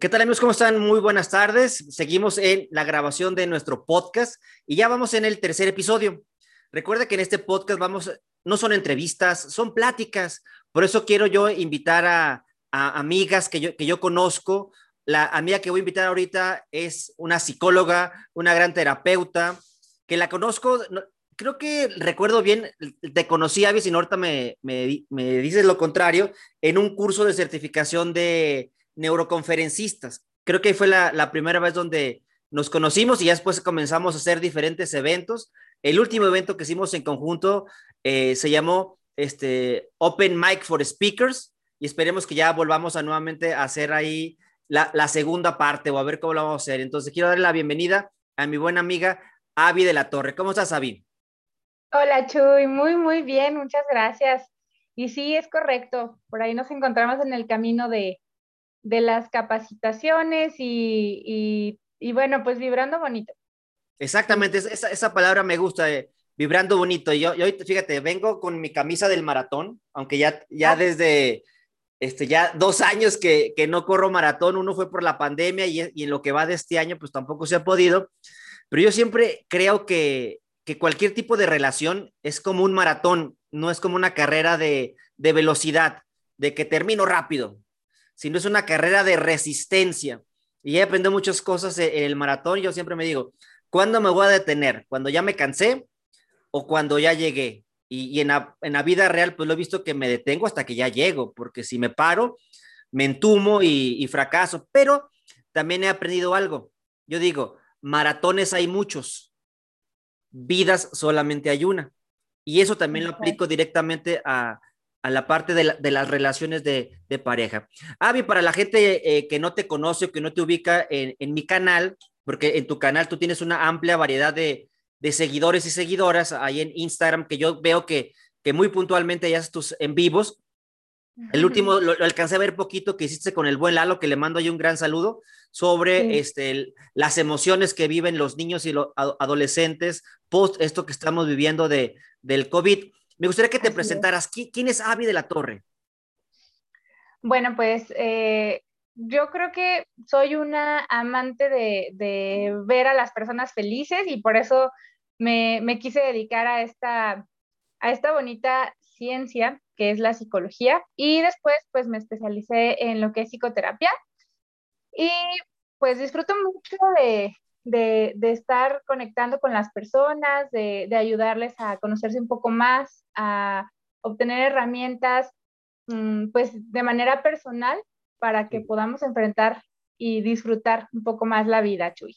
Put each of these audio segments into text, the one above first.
¿Qué tal amigos? ¿Cómo están? Muy buenas tardes. Seguimos en la grabación de nuestro podcast y ya vamos en el tercer episodio. Recuerda que en este podcast vamos, no son entrevistas, son pláticas. Por eso quiero yo invitar a, amigas que yo, que yo conozco. La amiga que voy a invitar ahorita es una psicóloga, una gran terapeuta, que la conozco, creo que recuerdo bien, te conocí, Avi, si ahorita me, me, me dices lo contrario, en un curso de certificación de neuroconferencistas. Creo que fue la, primera vez donde nos conocimos y ya después comenzamos a hacer diferentes eventos. El último evento que hicimos en conjunto eh, se llamó este, Open Mic for Speakers y esperemos que ya volvamos a nuevamente a hacer ahí la, la, segunda parte o a ver cómo lo vamos a hacer. Entonces quiero darle la bienvenida a mi buena amiga Avi de la Torre. ¿Cómo estás, Avi? Hola, Chuy. Muy, muy bien. Muchas gracias. Y sí, es correcto. Por ahí nos encontramos en el camino de, de las capacitaciones y, bueno, pues vibrando bonito. Exactamente, esa, esa palabra me gusta, eh, vibrando bonito. Yo, yo, fíjate, vengo con mi camisa del maratón, aunque ya, ya ah. desde este, ya dos años que, que, no corro maratón, uno fue por la pandemia y, y, en lo que va de este año, pues tampoco se ha podido. Pero yo siempre creo que, que cualquier tipo de relación es como un maratón, no es como una carrera de, de velocidad, de que termino rápido sino es una carrera de resistencia. Y he aprendido muchas cosas en el maratón. Yo siempre me digo, ¿cuándo me voy a detener? ¿Cuando ya me cansé o cuando ya llegué? Y, en, la, vida real, pues lo he visto que me detengo hasta que ya llego, porque si me paro, me entumo y, y fracaso. Pero también he aprendido algo. Yo digo, maratones hay muchos, vidas solamente hay una. Y eso también lo aplico directamente a, a la parte de, las relaciones de, pareja. Avi, para la gente eh, que no te conoce o que no te ubica en, mi canal, porque en tu canal tú tienes una amplia variedad de, seguidores y seguidoras ahí en Instagram, que yo veo que, que muy puntualmente ya haces tus en vivos. El último lo, alcancé a ver poquito que hiciste con el buen Lalo, que le mando ahí un gran saludo, sobre este, las emociones que viven los niños y los adolescentes post esto que estamos viviendo de, del COVID. Me gustaría que te presentaras. ¿Quién es Avi de la Torre? Bueno, pues eh, yo creo que soy una amante de, ver a las personas felices y por eso me, quise dedicar a esta, a esta bonita ciencia que es la psicología y después pues me especialicé en lo que es psicoterapia y pues disfruto mucho de, de, estar conectando con las personas, de, ayudarles a conocerse un poco más, a obtener herramientas, mm, pues de manera personal para que podamos enfrentar y disfrutar un poco más la vida, Chuy.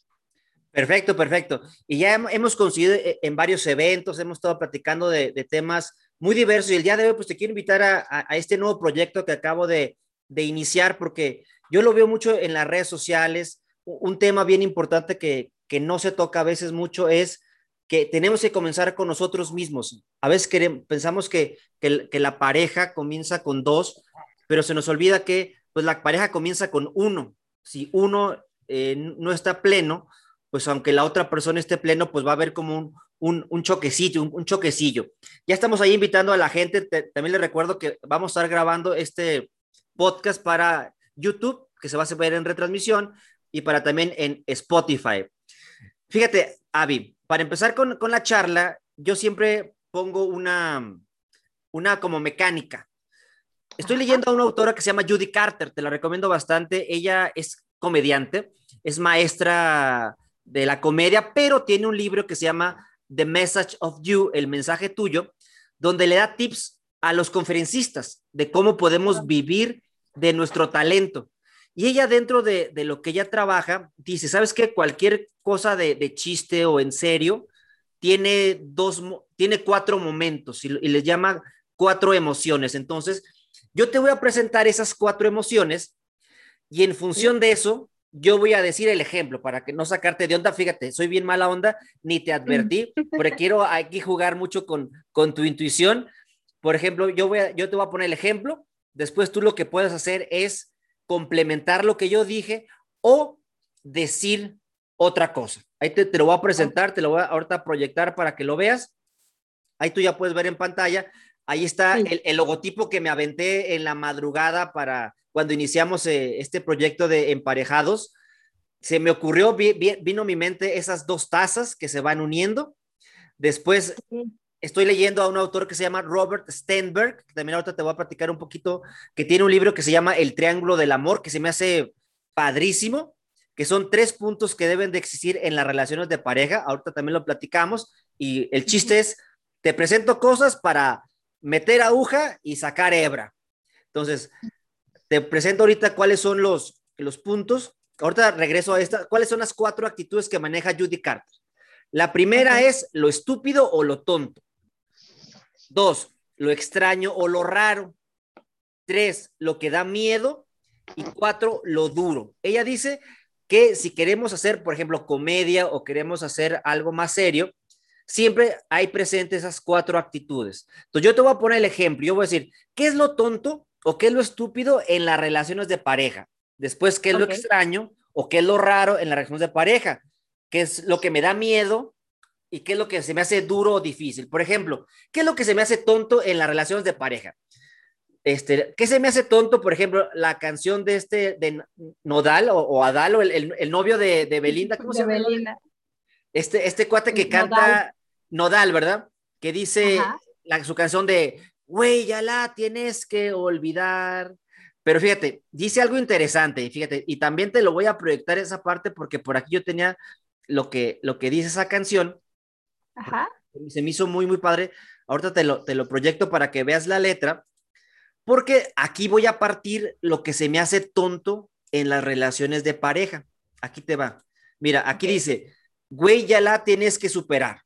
Perfecto, perfecto. Y ya hemos coincidido e, en varios eventos, hemos estado platicando de, temas muy diversos y el día de hoy pues te quiero invitar a, este nuevo proyecto que acabo de, de, iniciar porque yo lo veo mucho en las redes sociales, un tema bien importante que, no se toca a veces mucho es que tenemos que comenzar con nosotros mismos. A veces pensamos que, la pareja comienza con dos, pero se nos olvida que pues la pareja comienza con uno. Si uno eh, no está pleno, pues aunque la otra persona esté pleno, pues va a haber como un, un, choquecillo, un, choquecillo. Ya estamos ahí invitando a la gente. también les recuerdo que vamos a estar grabando este podcast para YouTube, que se va a ver en retransmisión, y para también en Spotify. Fíjate, Avi, para empezar con, la charla, yo siempre pongo una, una como mecánica. Estoy leyendo a una autora que se llama Judy Carter, te la recomiendo bastante. Ella es comediante, es maestra de la comedia, pero tiene un libro que se llama The Message of You, el mensaje tuyo, donde le da tips a los conferencistas de cómo podemos vivir de nuestro talento. Y ella dentro de, lo que ella trabaja, dice, ¿sabes qué? Cualquier cosa de, chiste o en serio tiene dos, tiene cuatro momentos y, les llama cuatro emociones. Entonces, yo te voy a presentar esas cuatro emociones y en función de eso, yo voy a decir el ejemplo para que no sacarte de onda. Fíjate, soy bien mala onda, ni te advertí, porque quiero aquí jugar mucho con, con tu intuición. Por ejemplo, yo, voy yo te voy a poner el ejemplo, después tú lo que puedes hacer es complementar lo que yo dije o decir otra cosa. Ahí te, lo voy a presentar, te lo voy a ahorita proyectar para que lo veas. Ahí tú ya puedes ver en pantalla. Ahí está el, logotipo que me aventé en la madrugada para cuando iniciamos eh, este proyecto de emparejados. Se me ocurrió, vino a mi mente esas dos tazas que se van uniendo. Después estoy leyendo a un autor que se llama Robert Stenberg, que también ahorita te voy a platicar un poquito, que tiene un libro que se llama El Triángulo del Amor, que se me hace padrísimo, que son tres puntos que deben de existir en las relaciones de pareja. Ahorita también lo platicamos y el chiste es, te presento cosas para meter aguja y sacar hebra. Entonces, te presento ahorita cuáles son los, los puntos. Ahorita regreso a esta. ¿Cuáles son las cuatro actitudes que maneja Judy Carter? La primera es lo estúpido o lo tonto. Dos, lo extraño o lo raro. Tres, lo que da miedo. Y cuatro, lo duro. Ella dice que si queremos hacer, por ejemplo, comedia o queremos hacer algo más serio, siempre hay presentes esas cuatro actitudes. Entonces yo te voy a poner el ejemplo, yo voy a decir, ¿qué es lo tonto o qué es lo estúpido en las relaciones de pareja? Después, ¿qué es lo extraño o qué es lo raro en las relaciones de pareja? ¿Qué es lo que me da miedo y qué es lo que se me hace duro o difícil? Por ejemplo, ¿qué es lo que se me hace tonto en las relaciones de pareja? Este, ¿Qué se me hace tonto, por ejemplo, la canción de este, de Nodal o, Adal, o el, novio de, Belinda, ¿cómo se llama? Este, este cuate que canta Nodal, ¿verdad? Que dice la, su canción de, güey, ya la tienes que olvidar. Pero fíjate, dice algo interesante, fíjate, y también te lo voy a proyectar esa parte porque por aquí yo tenía lo que, lo que dice esa canción. Ajá. Se me hizo muy, muy padre. Ahorita te lo, te lo proyecto para que veas la letra, porque aquí voy a partir lo que se me hace tonto en las relaciones de pareja. Aquí te va. Mira, aquí dice, güey, ya la tienes que superar.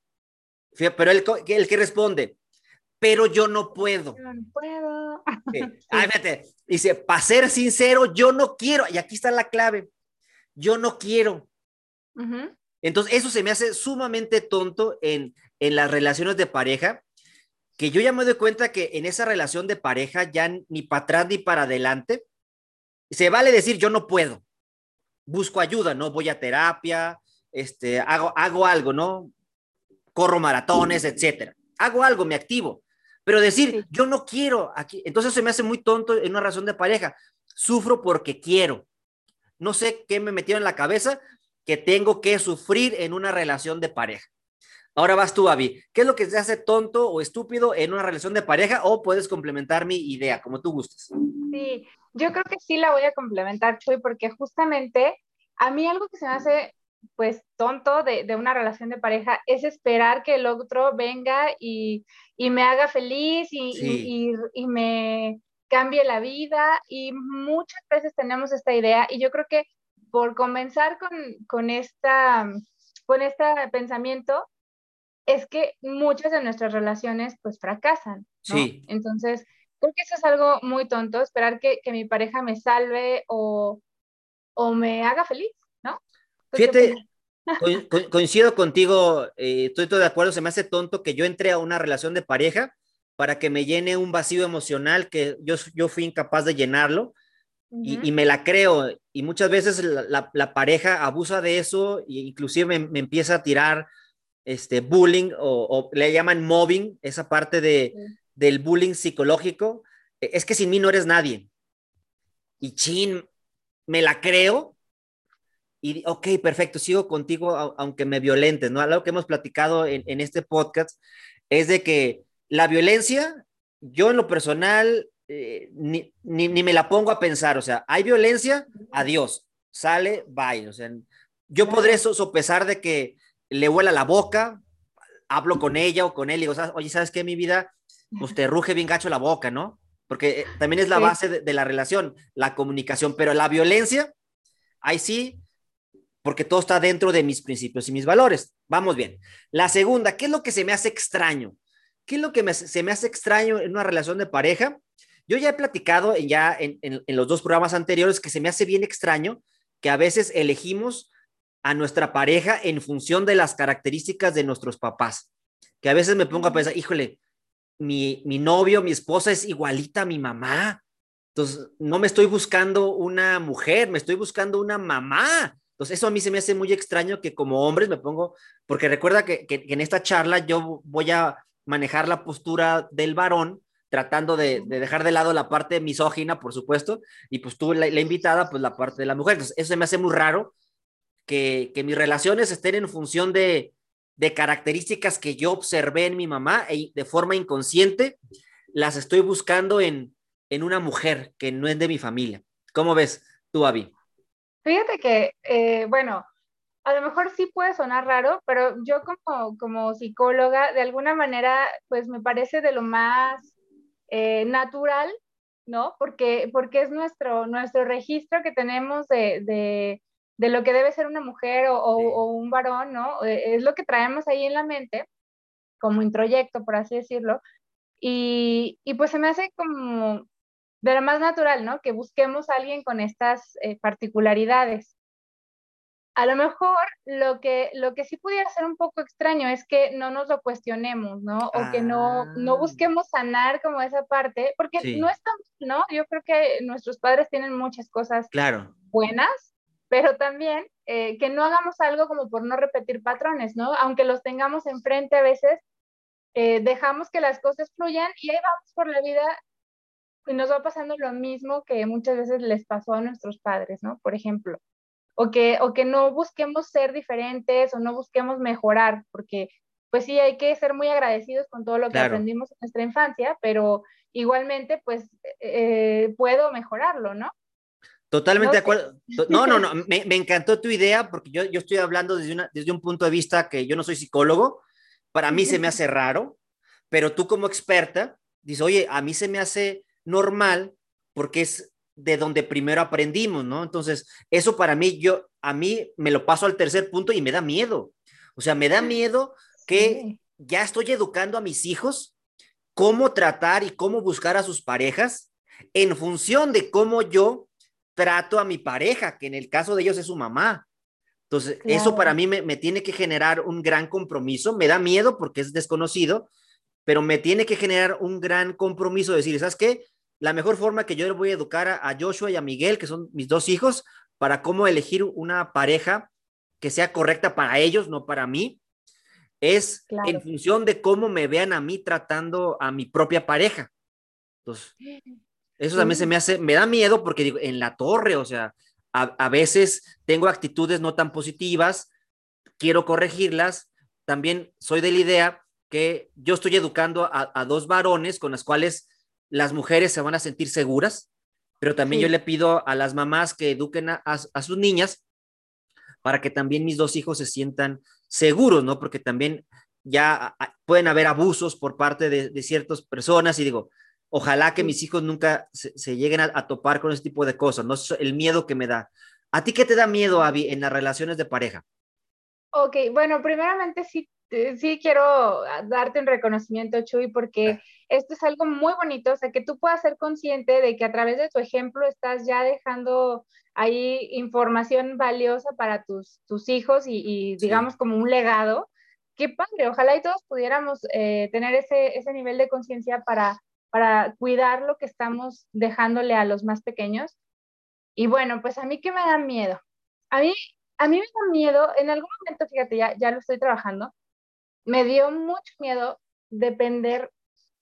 Pero el, el que responde, pero yo no puedo. no puedo. Ah, dice, para ser sincero, yo no quiero. Y aquí está la clave. Yo no quiero. Entonces, eso se me hace sumamente tonto en, en las relaciones de pareja, que yo ya me doy cuenta que en esa relación de pareja ya ni para atrás ni para adelante, se vale decir yo no puedo. Busco ayuda, ¿no? Voy a terapia, este, hago, hago algo, ¿no? corro maratones, etcétera. Hago algo, me activo. Pero decir, yo no quiero aquí, entonces se me hace muy tonto en una razón de pareja. Sufro porque quiero. No sé qué me metieron en la cabeza que tengo que sufrir en una relación de pareja. Ahora vas tú, Avi. ¿Qué es lo que te hace tonto o estúpido en una relación de pareja? O puedes complementar mi idea, como tú gustes. Sí, yo creo que sí la voy a complementar, Chuy, porque justamente a mí algo que se me hace pues tonto de, una relación de pareja es esperar que el otro venga y, me haga feliz y, me cambie la vida y muchas veces tenemos esta idea y yo creo que por comenzar con, esta, con este pensamiento es que muchas de nuestras relaciones pues fracasan. Sí. Entonces, creo que eso es algo muy tonto, esperar que, mi pareja me salve o, o me haga feliz, ¿no? Fíjate, coincido contigo, eh, estoy todo de acuerdo, se me hace tonto que yo entre a una relación de pareja para que me llene un vacío emocional que yo, yo fui incapaz de llenarlo y, me la creo. Y muchas veces la, pareja abusa de eso e inclusive me, empieza a tirar este bullying o, le llaman mobbing, esa parte de, del bullying psicológico. E, es que sin mí no eres nadie. Y chin, me la creo y, ok, perfecto, sigo contigo aunque me violentes, ¿no? Algo que hemos platicado en, este podcast es de que la violencia, yo en lo personal, eh, ni, me la pongo a pensar, o sea, hay violencia, adiós, sale, bye, o sea, yo podré sopesar de que le huela la boca, hablo con ella o con él y digo, oye, ¿sabes qué, mi vida? Pues te ruge bien gacho la boca, ¿no? Porque eh, también es la base de, de la relación, la comunicación, pero la violencia, ahí sí, porque todo está dentro de mis principios y mis valores. Vamos bien. La segunda, ¿qué es lo que se me hace extraño? ¿Qué es lo que se me hace extraño en una relación de pareja? Yo ya he platicado ya en, los dos programas anteriores que se me hace bien extraño que a veces elegimos a nuestra pareja en función de las características de nuestros papás. Que a veces me pongo a pensar, híjole, mi, mi novio, mi esposa es igualita a mi mamá. Entonces, no me estoy buscando una mujer, me estoy buscando una mamá. Entonces, eso a mí se me hace muy extraño que como hombres me pongo, porque recuerda que, en esta charla yo voy a manejar la postura del varón, tratando de, dejar de lado la parte misógina, por supuesto, y pues tú la, invitada, pues la parte de la mujer. Entonces, eso me hace muy raro que, mis relaciones estén en función de, características que yo observé en mi mamá y de forma inconsciente las estoy buscando en, en una mujer que no es de mi familia. ¿Cómo ves tú, Avi? Fíjate que, eh, bueno, a lo mejor sí puede sonar raro, pero yo como, como psicóloga, de alguna manera, pues me parece de lo más eh, natural, ¿no? Porque, porque es nuestro, nuestro registro que tenemos de, de, de lo que debe ser una mujer o, o, un varón, ¿no? Eh, es lo que traemos ahí en la mente, como introyecto, por así decirlo. Y, y pues se me hace como de lo más natural, ¿no? Que busquemos a alguien con estas eh, particularidades. A lo mejor lo que, lo que sí pudiera ser un poco extraño es que no nos lo cuestionemos, ¿no? O que no, no ah. busquemos sanar como esa parte, porque no estamos, ¿no? Yo creo que nuestros padres tienen muchas cosas claro. buenas, pero también eh, que no hagamos algo como por no repetir patrones, ¿no? Aunque los tengamos enfrente a veces, eh, dejamos que las cosas fluyan y ahí vamos por la vida y nos va pasando lo mismo que muchas veces les pasó a nuestros padres, ¿no? Por ejemplo. O que, o que no busquemos ser diferentes o no busquemos mejorar, porque pues sí, hay que ser muy agradecidos con todo lo que aprendimos en nuestra infancia, pero igualmente pues eh, puedo mejorarlo, ¿no? Totalmente de acuerdo. No, no, no, me, me, encantó tu idea porque yo, yo estoy hablando desde, una, desde un punto de vista que yo no soy psicólogo, para mí se me hace raro, pero tú como experta dices, oye, a mí se me hace normal porque es de donde primero aprendimos, ¿no? Entonces, eso para mí, yo, a mí me lo paso al tercer punto y me da miedo. O sea, me da miedo que ya estoy educando a mis hijos cómo tratar y cómo buscar a sus parejas en función de cómo yo trato a mi pareja, que en el caso de ellos es su mamá. Entonces, eso para mí me, me, tiene que generar un gran compromiso. Me da miedo porque es desconocido, pero me tiene que generar un gran compromiso de decir, ¿sabes qué? La mejor forma que yo voy a educar a, Joshua y a Miguel, que son mis dos hijos, para cómo elegir una pareja que sea correcta para ellos, no para mí, es en función de cómo me vean a mí tratando a mi propia pareja. Entonces, eso también se me hace, me da miedo porque digo, en la torre, o sea, a, a veces tengo actitudes no tan positivas, quiero corregirlas, también soy de la idea que yo estoy educando a, dos varones con las cuales las mujeres se van a sentir seguras, pero también yo le pido a las mamás que eduquen a, sus niñas para que también mis dos hijos se sientan seguros, ¿no? Porque también ya pueden haber abusos por parte de, ciertas personas y digo, ojalá que mis hijos nunca se, lleguen a, topar con ese tipo de cosas, ¿no? El miedo que me da. ¿A ti qué te da miedo, Avi, en las relaciones de pareja? Ok, bueno, primeramente sí sí quiero ah, darte un reconocimiento, Chuy, porque esto es algo muy bonito, o sea, que tú puedas ser consciente de que a través de tu ejemplo estás ya dejando ahí información valiosa para tus, tus hijos y, digamos como un legado. Qué padre, ojalá y todos pudiéramos eh, tener ese, ese nivel de conciencia para, para cuidar lo que estamos dejándole a los más pequeños. Y bueno, pues a mí qué me da miedo. A mí, a mí me da miedo, en algún momento, fíjate, ya, ya lo estoy trabajando, me dio mucho miedo depender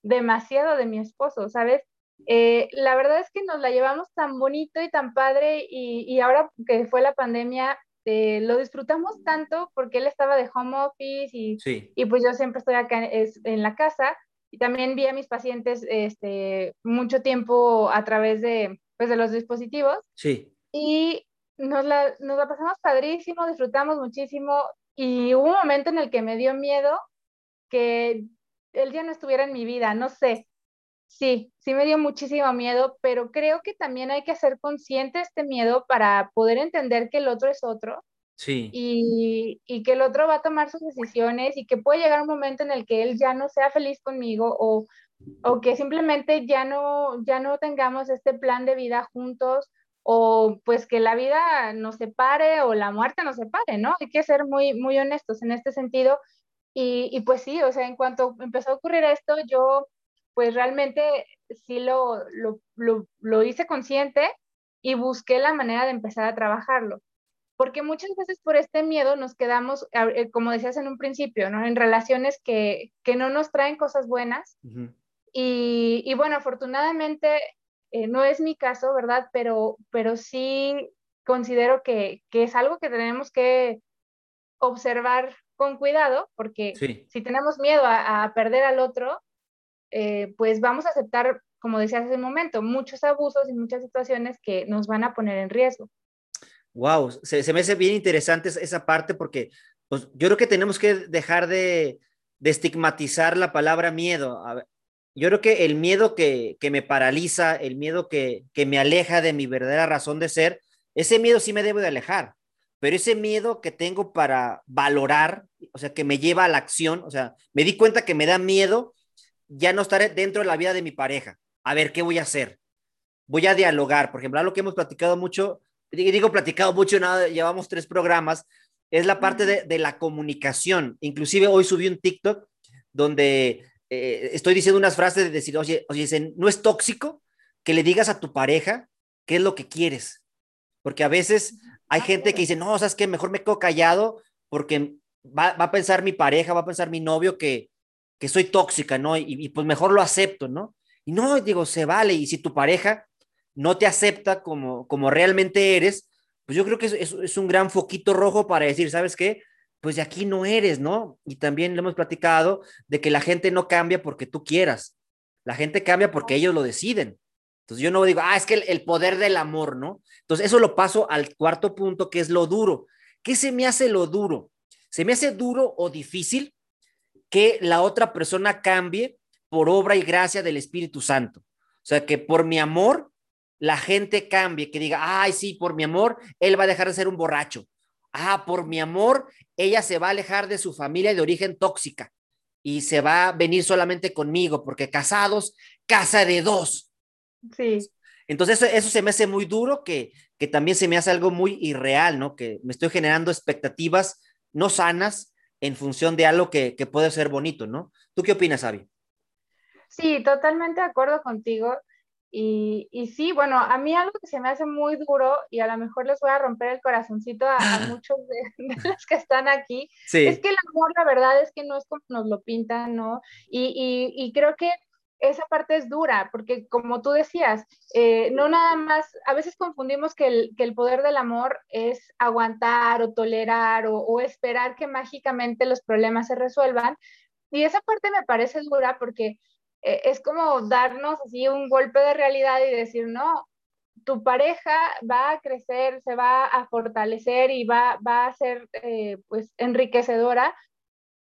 demasiado de mi esposo, ¿sabes? Eh, la verdad es que nos la llevamos tan bonito y tan padre y, ahora que fue la pandemia, eh, lo disfrutamos tanto porque él estaba de home office y, y pues yo siempre estoy acá en la casa y también vi a mis pacientes este, mucho tiempo a través de, pues, de los dispositivos. Sí. Y nos la, nos la pasamos padrísimo, disfrutamos muchísimo, y hubo un momento en el que me dio miedo que él ya no estuviera en mi vida, no sé. Sí, sí me dio muchísimo miedo, pero creo que también hay que hacer consciente este miedo para poder entender que el otro es otro. Sí. Y, y, que el otro va a tomar sus decisiones y que puede llegar un momento en el que él ya no sea feliz conmigo o, o que simplemente ya no, ya no tengamos este plan de vida juntos o pues que la vida nos separe o la muerte nos separe, ¿no? Hay que ser muy, muy honestos en este sentido. Y, y pues sí, o sea, en cuanto empezó a ocurrir esto, yo pues realmente sí lo, lo, lo, lo hice consciente y busqué la manera de empezar a trabajarlo. Porque muchas veces por este miedo nos quedamos, eh, como decías en un principio, ¿no? En relaciones que, que no nos traen cosas buenas Y, bueno, afortunadamente eh, no es mi caso, ¿verdad? Pero, pero sí considero que, es algo que tenemos que observar con cuidado, porque si tenemos miedo a, perder al otro, eh, pues vamos a aceptar, como decías hace un momento, muchos abusos y muchas situaciones que nos van a poner en riesgo. Wow, se, me hace bien interesante esa parte porque pues, yo creo que tenemos que dejar de, estigmatizar la palabra miedo. Yo creo que el miedo que, me paraliza, el miedo que, que, me aleja de mi verdadera razón de ser, ese miedo sí me debe de alejar, pero ese miedo que tengo para valorar, o sea, que me lleva a la acción, o sea, me di cuenta que me da miedo ya no estar dentro de la vida de mi pareja. A ver, ¿qué voy a hacer? Voy a dialogar, por ejemplo, algo que hemos platicado mucho, digo platicado mucho, nada, llevamos tres programas, es la parte de, la comunicación. Inclusive hoy subí un TikTok donde eh, estoy diciendo unas frases de decir, oye, oye, no es tóxico que le digas a tu pareja qué es lo que quieres. Porque a veces hay gente que dice, no, sabes que mejor me quedo callado porque va, a pensar mi pareja, va a pensar mi novio que, que soy tóxica, ¿no? Y, pues mejor lo acepto, ¿no? Y no, digo, se vale. Y si tu pareja no te acepta como, como realmente eres, pues yo creo que es, es, un gran foquito rojo para decir, ¿sabes qué? Pues de aquí no eres, ¿no? Y también le hemos platicado de que la gente no cambia porque tú quieras. La gente cambia porque ellos lo deciden. Entonces yo no digo, ah, es que el, poder del amor, ¿no? Entonces eso lo paso al cuarto punto, que es lo duro. ¿Qué se me hace lo duro? Se me hace duro o difícil que la otra persona cambie por obra y gracia del Espíritu Santo. O sea, que por mi amor la gente cambie, que diga, ay, sí, por mi amor, él va a dejar de ser un borracho. Ah, por mi amor, ella se va a alejar de su familia de origen tóxica y se va a venir solamente conmigo, porque casados, casa de dos. Sí. Entonces eso, se me hace muy duro, que, que también se me hace algo muy irreal, ¿no? Que me estoy generando expectativas no sanas en función de algo que, que puede ser bonito, ¿no? ¿Tú qué opinas, Avi? Sí, totalmente de acuerdo contigo. Y, y, sí, bueno, a mí algo que se me hace muy duro y a lo mejor les voy a romper el corazoncito a, muchos de, los que están aquí, es que el amor, la verdad es que no es como nos lo pintan, ¿no? Y, y, y creo que esa parte es dura, porque como tú decías, eh, no nada más, a veces confundimos que el, que el, poder del amor es aguantar o tolerar o, esperar que mágicamente los problemas se resuelvan. Y esa parte me parece dura porque eh, es como darnos así un golpe de realidad y decir, no, tu pareja va a crecer, se va a fortalecer y va, va a ser eh, pues enriquecedora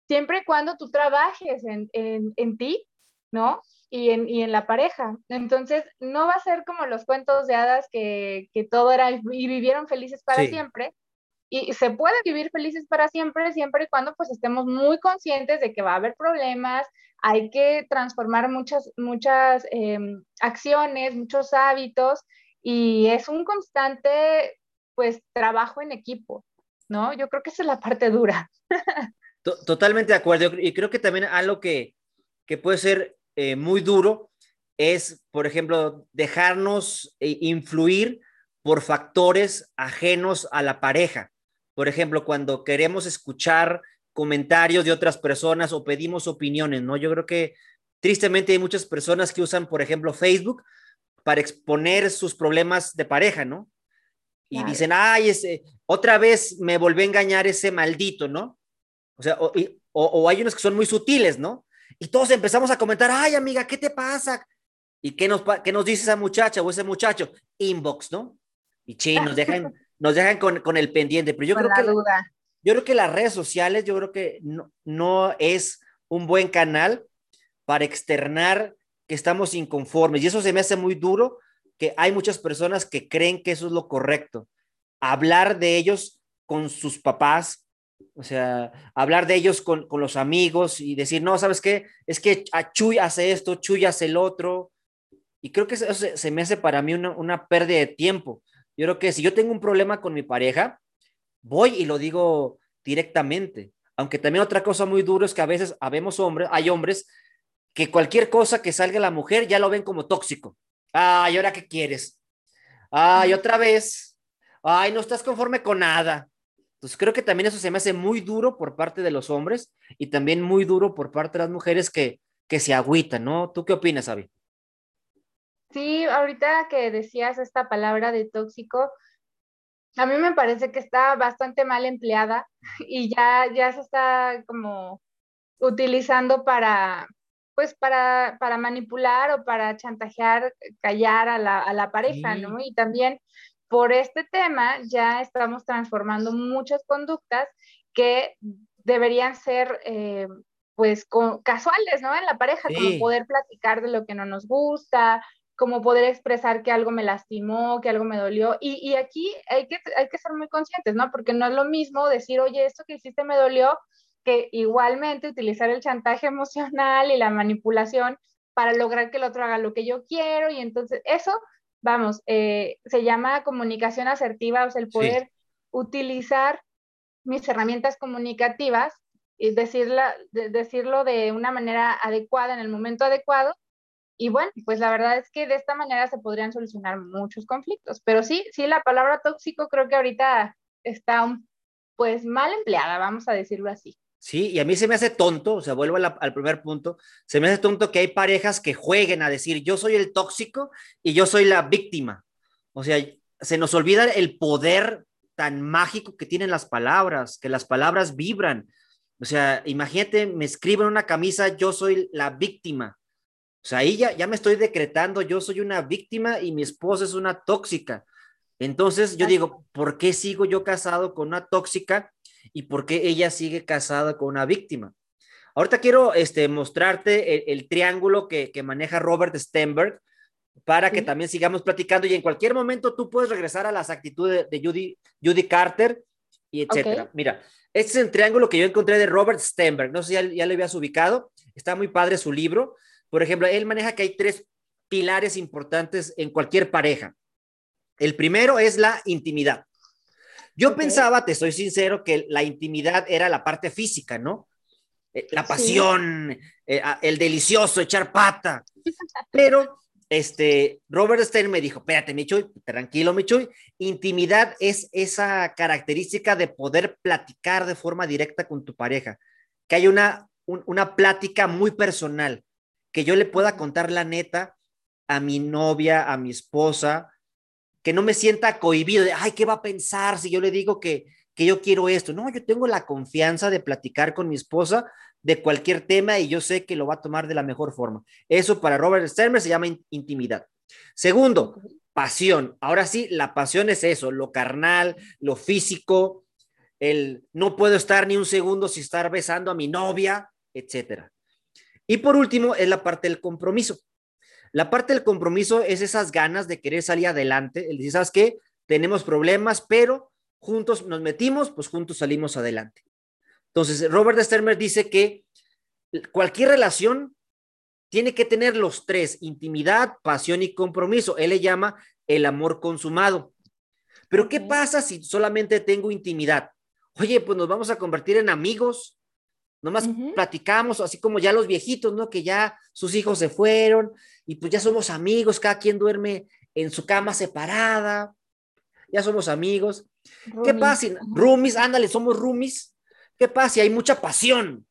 siempre y cuando tú trabajes en, en, en ti ¿no? Y en, y en, la pareja. Entonces, no va a ser como los cuentos de hadas que, que todo era y vivieron felices para siempre. Y se puede vivir felices para siempre, siempre y cuando pues estemos muy conscientes de que va a haber problemas, hay que transformar muchas, muchas em, acciones, muchos hábitos y es un constante pues trabajo en equipo, ¿no? Yo creo que esa es la parte dura. Totalmente de acuerdo. Y creo que también algo que, que puede ser eh, muy duro es, por ejemplo, dejarnos eh, influir por factores ajenos a la pareja. Por ejemplo, cuando queremos escuchar comentarios de otras personas o pedimos opiniones, ¿no? Yo creo que tristemente hay muchas personas que usan, por ejemplo, Facebook para exponer sus problemas de pareja, ¿no? Y dicen, ay, ese, otra vez me volvió a engañar ese maldito, ¿no? O sea, o hay unos que son muy sutiles, ¿no? Y todos empezamos a comentar, ay amiga, ¿qué te pasa? ¿Y qué nos, qué nos dice esa muchacha o ese muchacho? Inbox, ¿no? Y sí, nos dejan, nos dejan con, con, el pendiente. Pero yo creo que yo creo que las redes sociales, yo creo que no, no es un buen canal para externar que estamos inconformes. Y eso se me hace muy duro, que hay muchas personas que creen que eso es lo correcto. Hablar de ellos con sus papás, o sea, hablar de ellos con, los amigos y decir, no, ¿sabes qué? Es que Chuy hace esto, Chuy hace el otro. Y creo que eso se, me hace para mí una, una, pérdida de tiempo. Yo creo que si yo tengo un problema con mi pareja, voy y lo digo directamente. Aunque también otra cosa muy duro es que a veces habemos hombres, hay hombres que cualquier cosa que salga la mujer ya lo ven como tóxico. Ay, ¿ahora qué quieres? Ay, otra vez. Ay, no estás conforme con nada. Entonces creo que también eso se me hace muy duro por parte de los hombres y también muy duro por parte de las mujeres que, que se agüitan, ¿no? ¿Tú qué opinas, Avi? Sí, ahorita que decías esta palabra de tóxico, a mí me parece que está bastante mal empleada y ya, ya se está como utilizando para, pues para, para manipular o para chantajear, callar a la, a la pareja, ¿no? Y también por este tema ya estamos transformando muchas conductas que deberían ser eh, pues casuales, ¿no? En la pareja, como poder platicar de lo que no nos gusta, como poder expresar que algo me lastimó, que algo me dolió. Y, aquí hay que, hay que ser muy conscientes, ¿no? Porque no es lo mismo decir, oye, esto que hiciste me dolió, que igualmente utilizar el chantaje emocional y la manipulación para lograr que el otro haga lo que yo quiero. Y entonces eso, vamos, eh, se llama comunicación asertiva, o sea, el poder utilizar mis herramientas comunicativas y decirla, decirlo de una manera adecuada en el momento adecuado y bueno, pues la verdad es que de esta manera se podrían solucionar muchos conflictos. Pero sí, sí, la palabra tóxico creo que ahorita está pues mal empleada, vamos a decirlo así. Sí, y a mí se me hace tonto, o sea, vuelvo al primer punto, se me hace tonto que hay parejas que jueguen a decir yo soy el tóxico y yo soy la víctima. O sea, se nos olvida el poder tan mágico que tienen las palabras, que las palabras vibran. O sea, imagínate, me escriben una camisa, yo soy la víctima. O sea, ahí ya, me estoy decretando, yo soy una víctima y mi esposa es una tóxica. Entonces yo digo, ¿por qué sigo yo casado con una tóxica y por qué ella sigue casada con una víctima? Ahorita quiero este, mostrarte el, triángulo que, maneja Robert Stenberg para que también sigamos platicando y en cualquier momento tú puedes regresar a las actitudes de Judy, Judy Carter y etcétera. Mira, este es el triángulo que yo encontré de Robert Stenberg. No sé si ya, ya le habías ubicado. Está muy padre su libro. Por ejemplo, él maneja que hay tres pilares importantes en cualquier pareja. El primero es la intimidad. Yo pensaba, te soy sincero, que la intimidad era la parte física, ¿no? Eh, la pasión, eh, el delicioso, echar pata. Pero este, Robert Stein me dijo, espérate, Michuy, tranquilo, Michuy, intimidad es esa característica de poder platicar de forma directa con tu pareja, que hay una, una plática muy personal, que yo le pueda contar la neta a mi novia, a mi esposa, que no me sienta cohibido de, ay, ¿qué va a pensar si yo le digo que, que yo quiero esto? No, yo tengo la confianza de platicar con mi esposa de cualquier tema y yo sé que lo va a tomar de la mejor forma. Eso para Robert Sternberg se llama intimidad. Segundo, pasión. Ahora sí, la pasión es eso, lo carnal, lo físico, el no puedo estar ni un segundo sin estar besando a mi novia, etcétera. Y por último, es la parte del compromiso. La parte del compromiso es esas ganas de querer salir adelante. El decir, ¿sabes qué? Tenemos problemas, pero juntos nos metimos, pues juntos salimos adelante. Entonces, Robert Stermer dice que cualquier relación tiene que tener los tres, intimidad, pasión y compromiso. Él le llama el amor consumado. Pero ¿qué pasa si solamente tengo intimidad? Oye, pues nos vamos a convertir en amigos, Nomás platicamos, así como ya los viejitos, ¿no? Que ya sus hijos se fueron y pues ya somos amigos, cada quien duerme en su cama separada, ya somos amigos. ¿Qué pasa? Rumis, ándale, somos rumis. ¿Qué pasa? Si hay mucha pasión.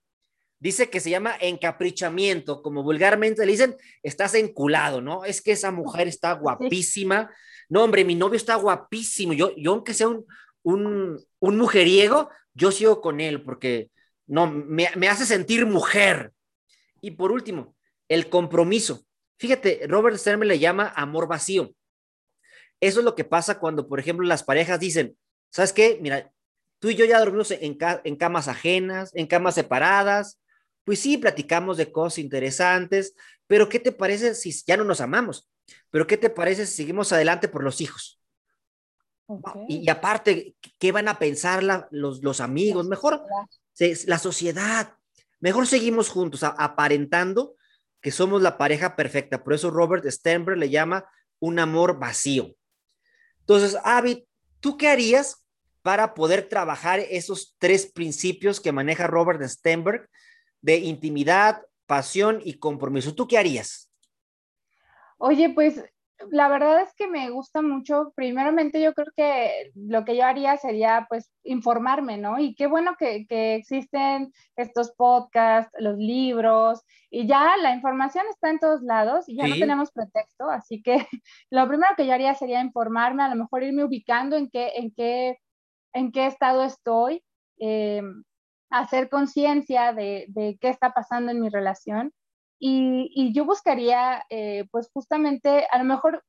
Dice que se llama encaprichamiento, como vulgarmente le dicen, estás enculado, ¿no? Es que esa mujer está guapísima. No, hombre, mi novio está guapísimo. Yo, yo aunque sea un, un, un mujeriego, yo sigo con él porque no, me, hace sentir mujer. Y por último, el compromiso. Fíjate, Robert Stern le llama amor vacío. Eso es lo que pasa cuando, por ejemplo, las parejas dicen, ¿sabes qué? Mira, tú y yo ya dormimos en, en camas ajenas, en camas separadas. Pues sí, platicamos de cosas interesantes, pero ¿qué te parece si ya no nos amamos? Pero ¿qué te parece si seguimos adelante por los hijos? Y, aparte, ¿qué van a pensar los, los amigos? Mejor la sociedad. Mejor seguimos juntos, aparentando que somos la pareja perfecta. Por eso Robert Sternberg le llama un amor vacío. Entonces, Avi, ¿tú qué harías para poder trabajar esos tres principios que maneja Robert Sternberg de intimidad, pasión y compromiso? ¿Tú qué harías? Oye, pues la verdad es que me gusta mucho. Primeramente, yo creo que lo que yo haría sería, pues, informarme, ¿no? Y qué bueno que, que, existen estos podcasts, los libros, y ya la información está en todos lados y ya no tenemos pretexto. Así que lo primero que yo haría sería informarme, a lo mejor irme ubicando en qué, en qué, en qué estado estoy, eh, hacer conciencia de, de qué está pasando en mi relación y, yo buscaría, eh, pues justamente, a lo mejor,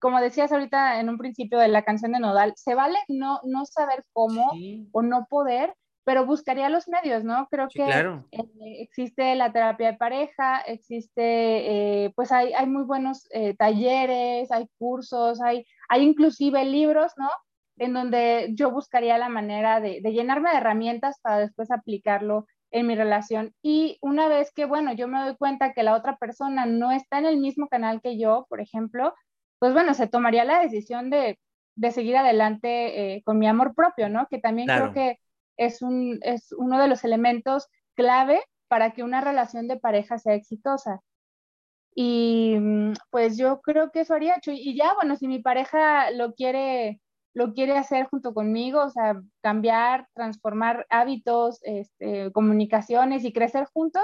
como decías ahorita en un principio de la canción de Nodal, se vale no, no saber cómo o no poder, pero buscaría los medios, ¿no? Creo que eh, existe la terapia de pareja, existe, eh, pues hay, hay, muy buenos talleres, hay cursos, hay, hay inclusive libros, ¿no? En donde yo buscaría la manera de, de llenarme de herramientas para después aplicarlo en mi relación. Y una vez que, bueno, yo me doy cuenta que la otra persona no está en el mismo canal que yo, por ejemplo, pues bueno, se tomaría la decisión de, de seguir adelante eh, con mi amor propio, ¿no? Que también creo que es, un, es uno de los elementos clave para que una relación de pareja sea exitosa. Y mm, pues yo creo que eso haría, y ya, bueno, si mi pareja lo quiere lo quiere hacer junto conmigo, o sea, cambiar, transformar hábitos, este, comunicaciones y crecer juntos,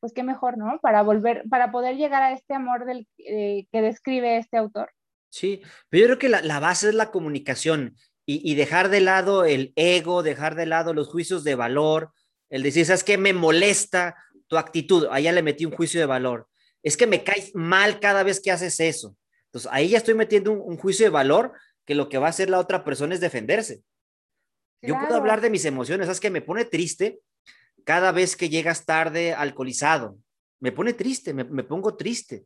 pues qué mejor, ¿no? Para volver, para poder llegar a este amor del, eh, que describe este autor. Sí, pero yo creo que la, base es la comunicación y, dejar de lado el ego, dejar de lado los juicios de valor, el decir, ¿sabes qué? Me molesta tu actitud, allá le metí un juicio de valor. Es que me caes mal cada vez que haces eso. Entonces, ahí ya estoy metiendo un juicio de valor que lo que va a hacer la otra persona es defenderse. Yo puedo hablar de mis emociones, ¿sabes que me pone triste cada vez que llegas tarde alcoholizado? Me pone triste, me, me pongo triste.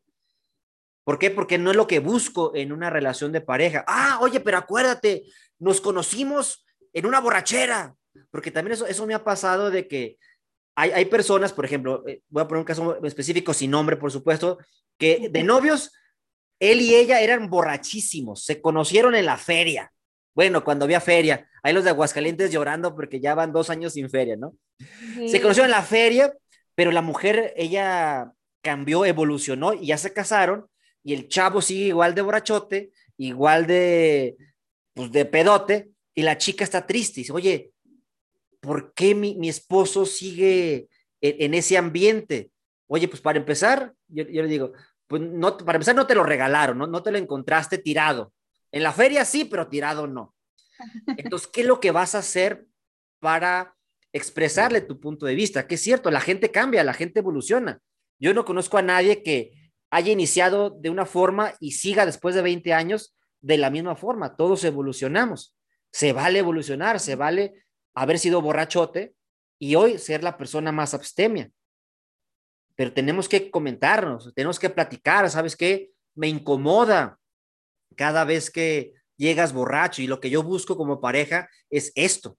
¿Por qué? Porque no es lo que busco en una relación de pareja. Ah, oye, pero acuérdate, nos conocimos en una borrachera. Porque también eso, eso me ha pasado de que hay, hay personas, por ejemplo, eh, voy a poner un caso específico sin nombre, por supuesto, que de novios él y ella eran borrachísimos, se conocieron en la feria. Bueno, cuando había feria, hay los de Aguascalientes llorando porque ya van dos años sin feria, ¿no? Se conocieron en la feria, pero la mujer, ella cambió, evolucionó y ya se casaron y el chavo sigue igual de borrachote, igual de, pues, de pedote y la chica está triste y dice, oye, ¿por qué mi, mi esposo sigue en, ese ambiente? Oye, pues para empezar, yo, yo le digo, pues no, para empezar no te lo regalaron, ¿no? no te lo encontraste tirado. En la feria sí, pero tirado no. Entonces, ¿qué es lo que vas a hacer para expresarle tu punto de vista? Que es cierto, la gente cambia, la gente evoluciona. Yo no conozco a nadie que haya iniciado de una forma y siga después de 20 años de la misma forma. Todos evolucionamos. Se vale evolucionar, se vale haber sido borrachote y hoy ser la persona más abstemia pero tenemos que comentarnos, tenemos que platicar, ¿sabes qué? Me incomoda cada vez que llegas borracho y lo que yo busco como pareja es esto,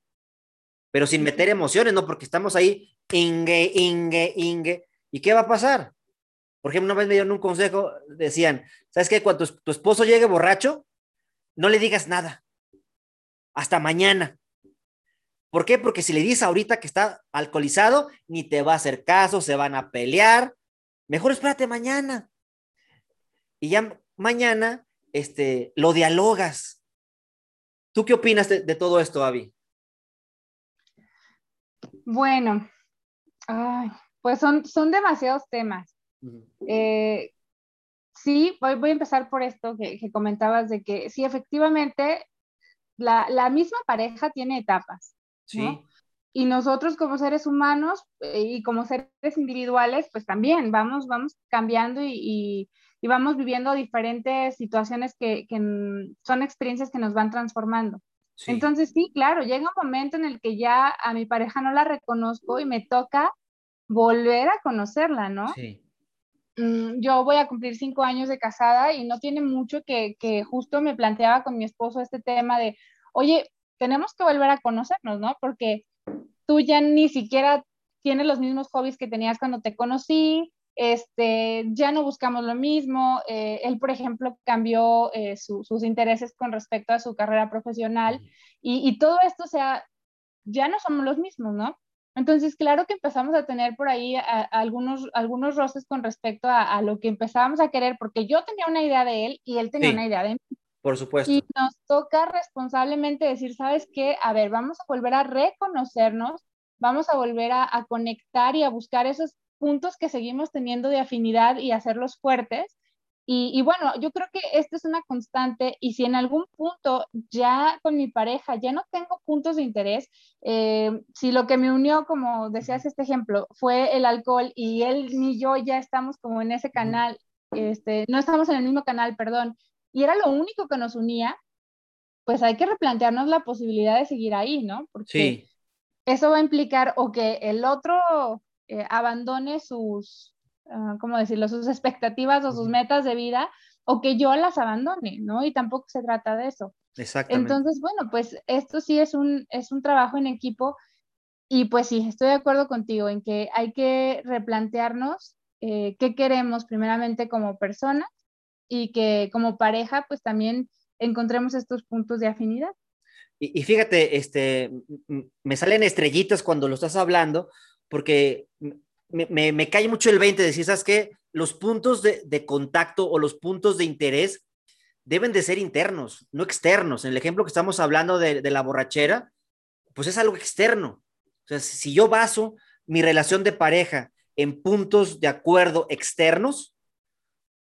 pero sin meter emociones, ¿no? Porque estamos ahí, inge, inge, inge. ¿Y qué va a pasar? Por ejemplo, una vez me dieron un consejo, decían, ¿sabes qué? Cuando tu esposo llegue borracho, no le digas nada. Hasta mañana. ¿Por qué? Porque si le dices ahorita que está alcoholizado, ni te va a hacer caso, se van a pelear. Mejor espérate mañana. Y ya mañana este, lo dialogas. ¿Tú qué opinas de, todo esto, Avi? Bueno, pues son, son demasiados temas. Eh, sí, voy, voy, a empezar por esto que, comentabas de que sí, efectivamente, la, la misma pareja tiene etapas. Y nosotros como seres humanos eh, y como seres individuales, pues también vamos, vamos cambiando y, y, vamos viviendo diferentes situaciones que, que, son experiencias que nos van transformando. Entonces, sí, claro, llega un momento en el que ya a mi pareja no la reconozco y me toca volver a conocerla, ¿no? Sí. Mm, yo voy a cumplir cinco años de casada y no tiene mucho que, que justo me planteaba con mi esposo este tema de, oye, tenemos que volver a conocernos, ¿no? Porque tú ya ni siquiera tienes los mismos hobbies que tenías cuando te conocí, este, ya no buscamos lo mismo. Eh, él, por ejemplo, cambió eh, sus intereses con respecto a su carrera profesional y, y, todo esto, o sea, ya no somos los mismos, ¿no? Entonces, claro que empezamos a tener por ahí algunos, algunos roces con respecto a, lo que empezábamos a querer, porque yo tenía una idea de él y él tenía una idea de mí. Por supuesto. Y nos toca responsablemente decir, ¿sabes qué? A ver, vamos a volver a reconocernos, vamos a volver a conectar y a buscar esos puntos que seguimos teniendo de afinidad y hacerlos fuertes y, bueno, yo creo que esto es una constante y si en algún punto ya con mi pareja ya no tengo puntos de interés, eh, si lo que me unió, como decías este ejemplo, fue el alcohol y él ni yo ya estamos como en ese canal, este, no estamos en el mismo canal, perdón, y era lo único que nos unía, pues hay que replantearnos la posibilidad de seguir ahí, ¿no? Porque eso va a implicar o que el otro eh, abandone sus, uh, ¿cómo decirlo?, sus expectativas o sus metas de vida o que yo las abandone, ¿no? Y tampoco se trata de eso. Exactamente. Entonces, bueno, pues esto sí es un, es un trabajo en equipo y pues sí, estoy de acuerdo contigo en que hay que replantearnos eh, qué queremos primeramente como persona y que como pareja pues también encontremos estos puntos de afinidad. Y, y fíjate, este, me salen estrellitas cuando lo estás hablando, porque me, cae mucho el 20 de decir, ¿sabes qué? Los puntos de, contacto o los puntos de interés deben de ser internos, no externos. En el ejemplo que estamos hablando de, la borrachera, pues es algo externo. O sea, si yo baso mi relación de pareja en puntos de acuerdo externos,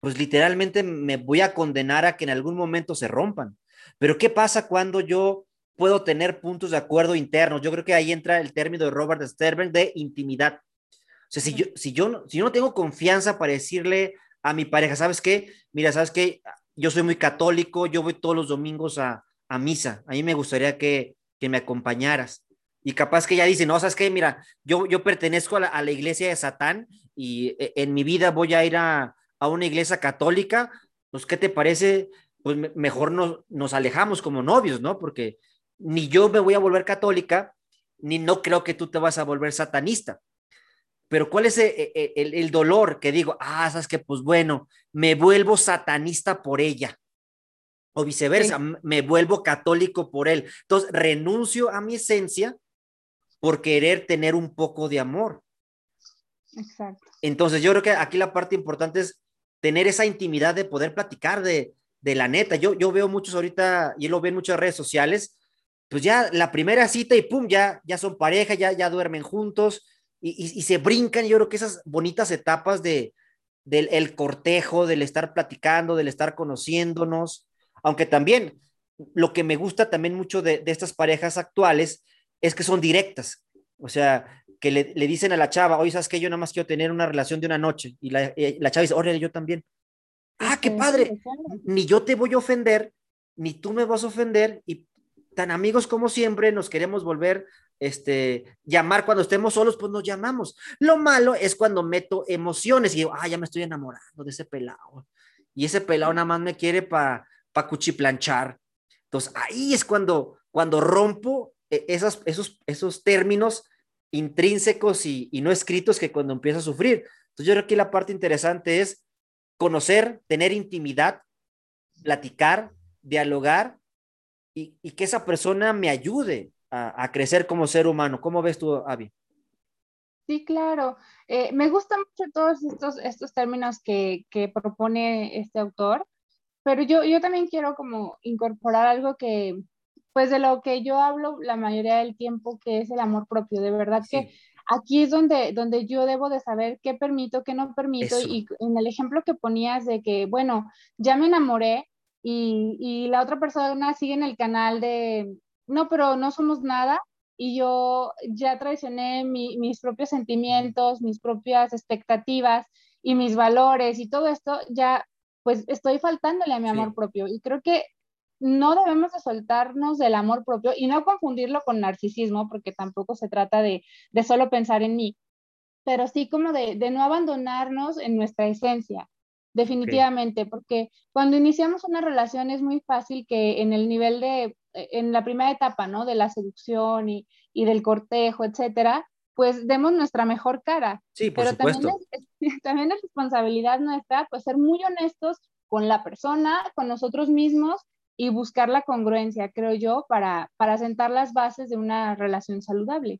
pues literalmente me voy a condenar a que en algún momento se rompan. Pero ¿qué pasa cuando yo puedo tener puntos de acuerdo internos? Yo creo que ahí entra el término de Robert Sternberg de intimidad. O sea, si yo, si yo, si yo no tengo confianza para decirle a mi pareja, ¿sabes qué? Mira, ¿sabes qué? Yo soy muy católico, yo voy todos los domingos a, a misa. A mí me gustaría que, que me acompañaras. Y capaz que ella dice, no, ¿sabes qué? Mira, yo, yo pertenezco a la, a la iglesia de Satán y eh, en mi vida voy a ir a, a una iglesia católica. Pues, ¿qué te parece? Pues mejor nos, nos alejamos como novios, ¿no? Porque ni yo me voy a volver católica, ni no creo que tú te vas a volver satanista. Pero ¿cuál es e, e, el, dolor que digo? Ah, sabes que pues bueno, me vuelvo satanista por ella. O viceversa, me vuelvo católico por él. Entonces, renuncio a mi esencia por querer tener un poco de amor. Exacto. Entonces, yo creo que aquí la parte importante es tener esa intimidad de poder platicar de, de la neta. Yo, yo veo muchos ahorita, y lo veo en muchas redes sociales, pues ya la primera cita y pum, ya, ya son pareja, ya, ya duermen juntos, y, se brincan, yo creo que esas bonitas etapas de, del el cortejo, del estar platicando, del estar conociéndonos, aunque también lo que me gusta también mucho de, estas parejas actuales es que son directas, o sea, que le, dicen a la chava, oye, ¿sabes qué? Yo nada más quiero tener una relación de una noche, y la, la chava dice, órale, yo también. Ah, qué padre, ni yo te voy a ofender, ni tú me vas a ofender, y tan amigos como siempre, nos queremos volver este, llamar cuando estemos solos, pues nos llamamos. Lo malo es cuando meto emociones y digo, ah, ya me estoy enamorando de ese pelado. Y ese pelado nada más me quiere para pa cuchiplanchar. Entonces ahí es cuando, cuando rompo eh, esos, esos, esos términos intrínsecos y, no escritos que cuando empiezo a sufrir. Entonces yo creo que la parte interesante es conocer, tener intimidad, platicar, dialogar y, que esa persona me ayude a, crecer como ser humano. ¿Cómo ves tú, Avi? Sí, claro. Eh, me gustan mucho todos estos, términos que, que, propone este autor, pero yo, yo también quiero como incorporar algo que, pues de lo que yo hablo la mayoría del tiempo, que es el amor propio. De verdad que aquí es donde, donde yo debo de saber qué permito, qué no permito. Y en el ejemplo que ponías de que, bueno, ya me enamoré y, y la otra persona sigue en el canal de, no, pero no somos nada y yo ya traicioné mis propios sentimientos, mis propias expectativas y mis valores y todo esto, ya pues estoy faltándole a mi amor propio y creo que no debemos de soltarnos del amor propio y no confundirlo con narcisismo porque tampoco se trata de, de solo pensar en mí, pero sí como de, de no abandonarnos en nuestra esencia, definitivamente, porque cuando iniciamos una relación es muy fácil que en el nivel de, eh, en la primera etapa, ¿no? De la seducción y, y del cortejo, etcétera, pues demos nuestra mejor cara. Sí, por Pero supuesto. También es, también es responsabilidad nuestra, pues ser muy honestos con la persona, con nosotros mismos y buscar la congruencia, creo yo, para, para sentar las bases de una relación saludable.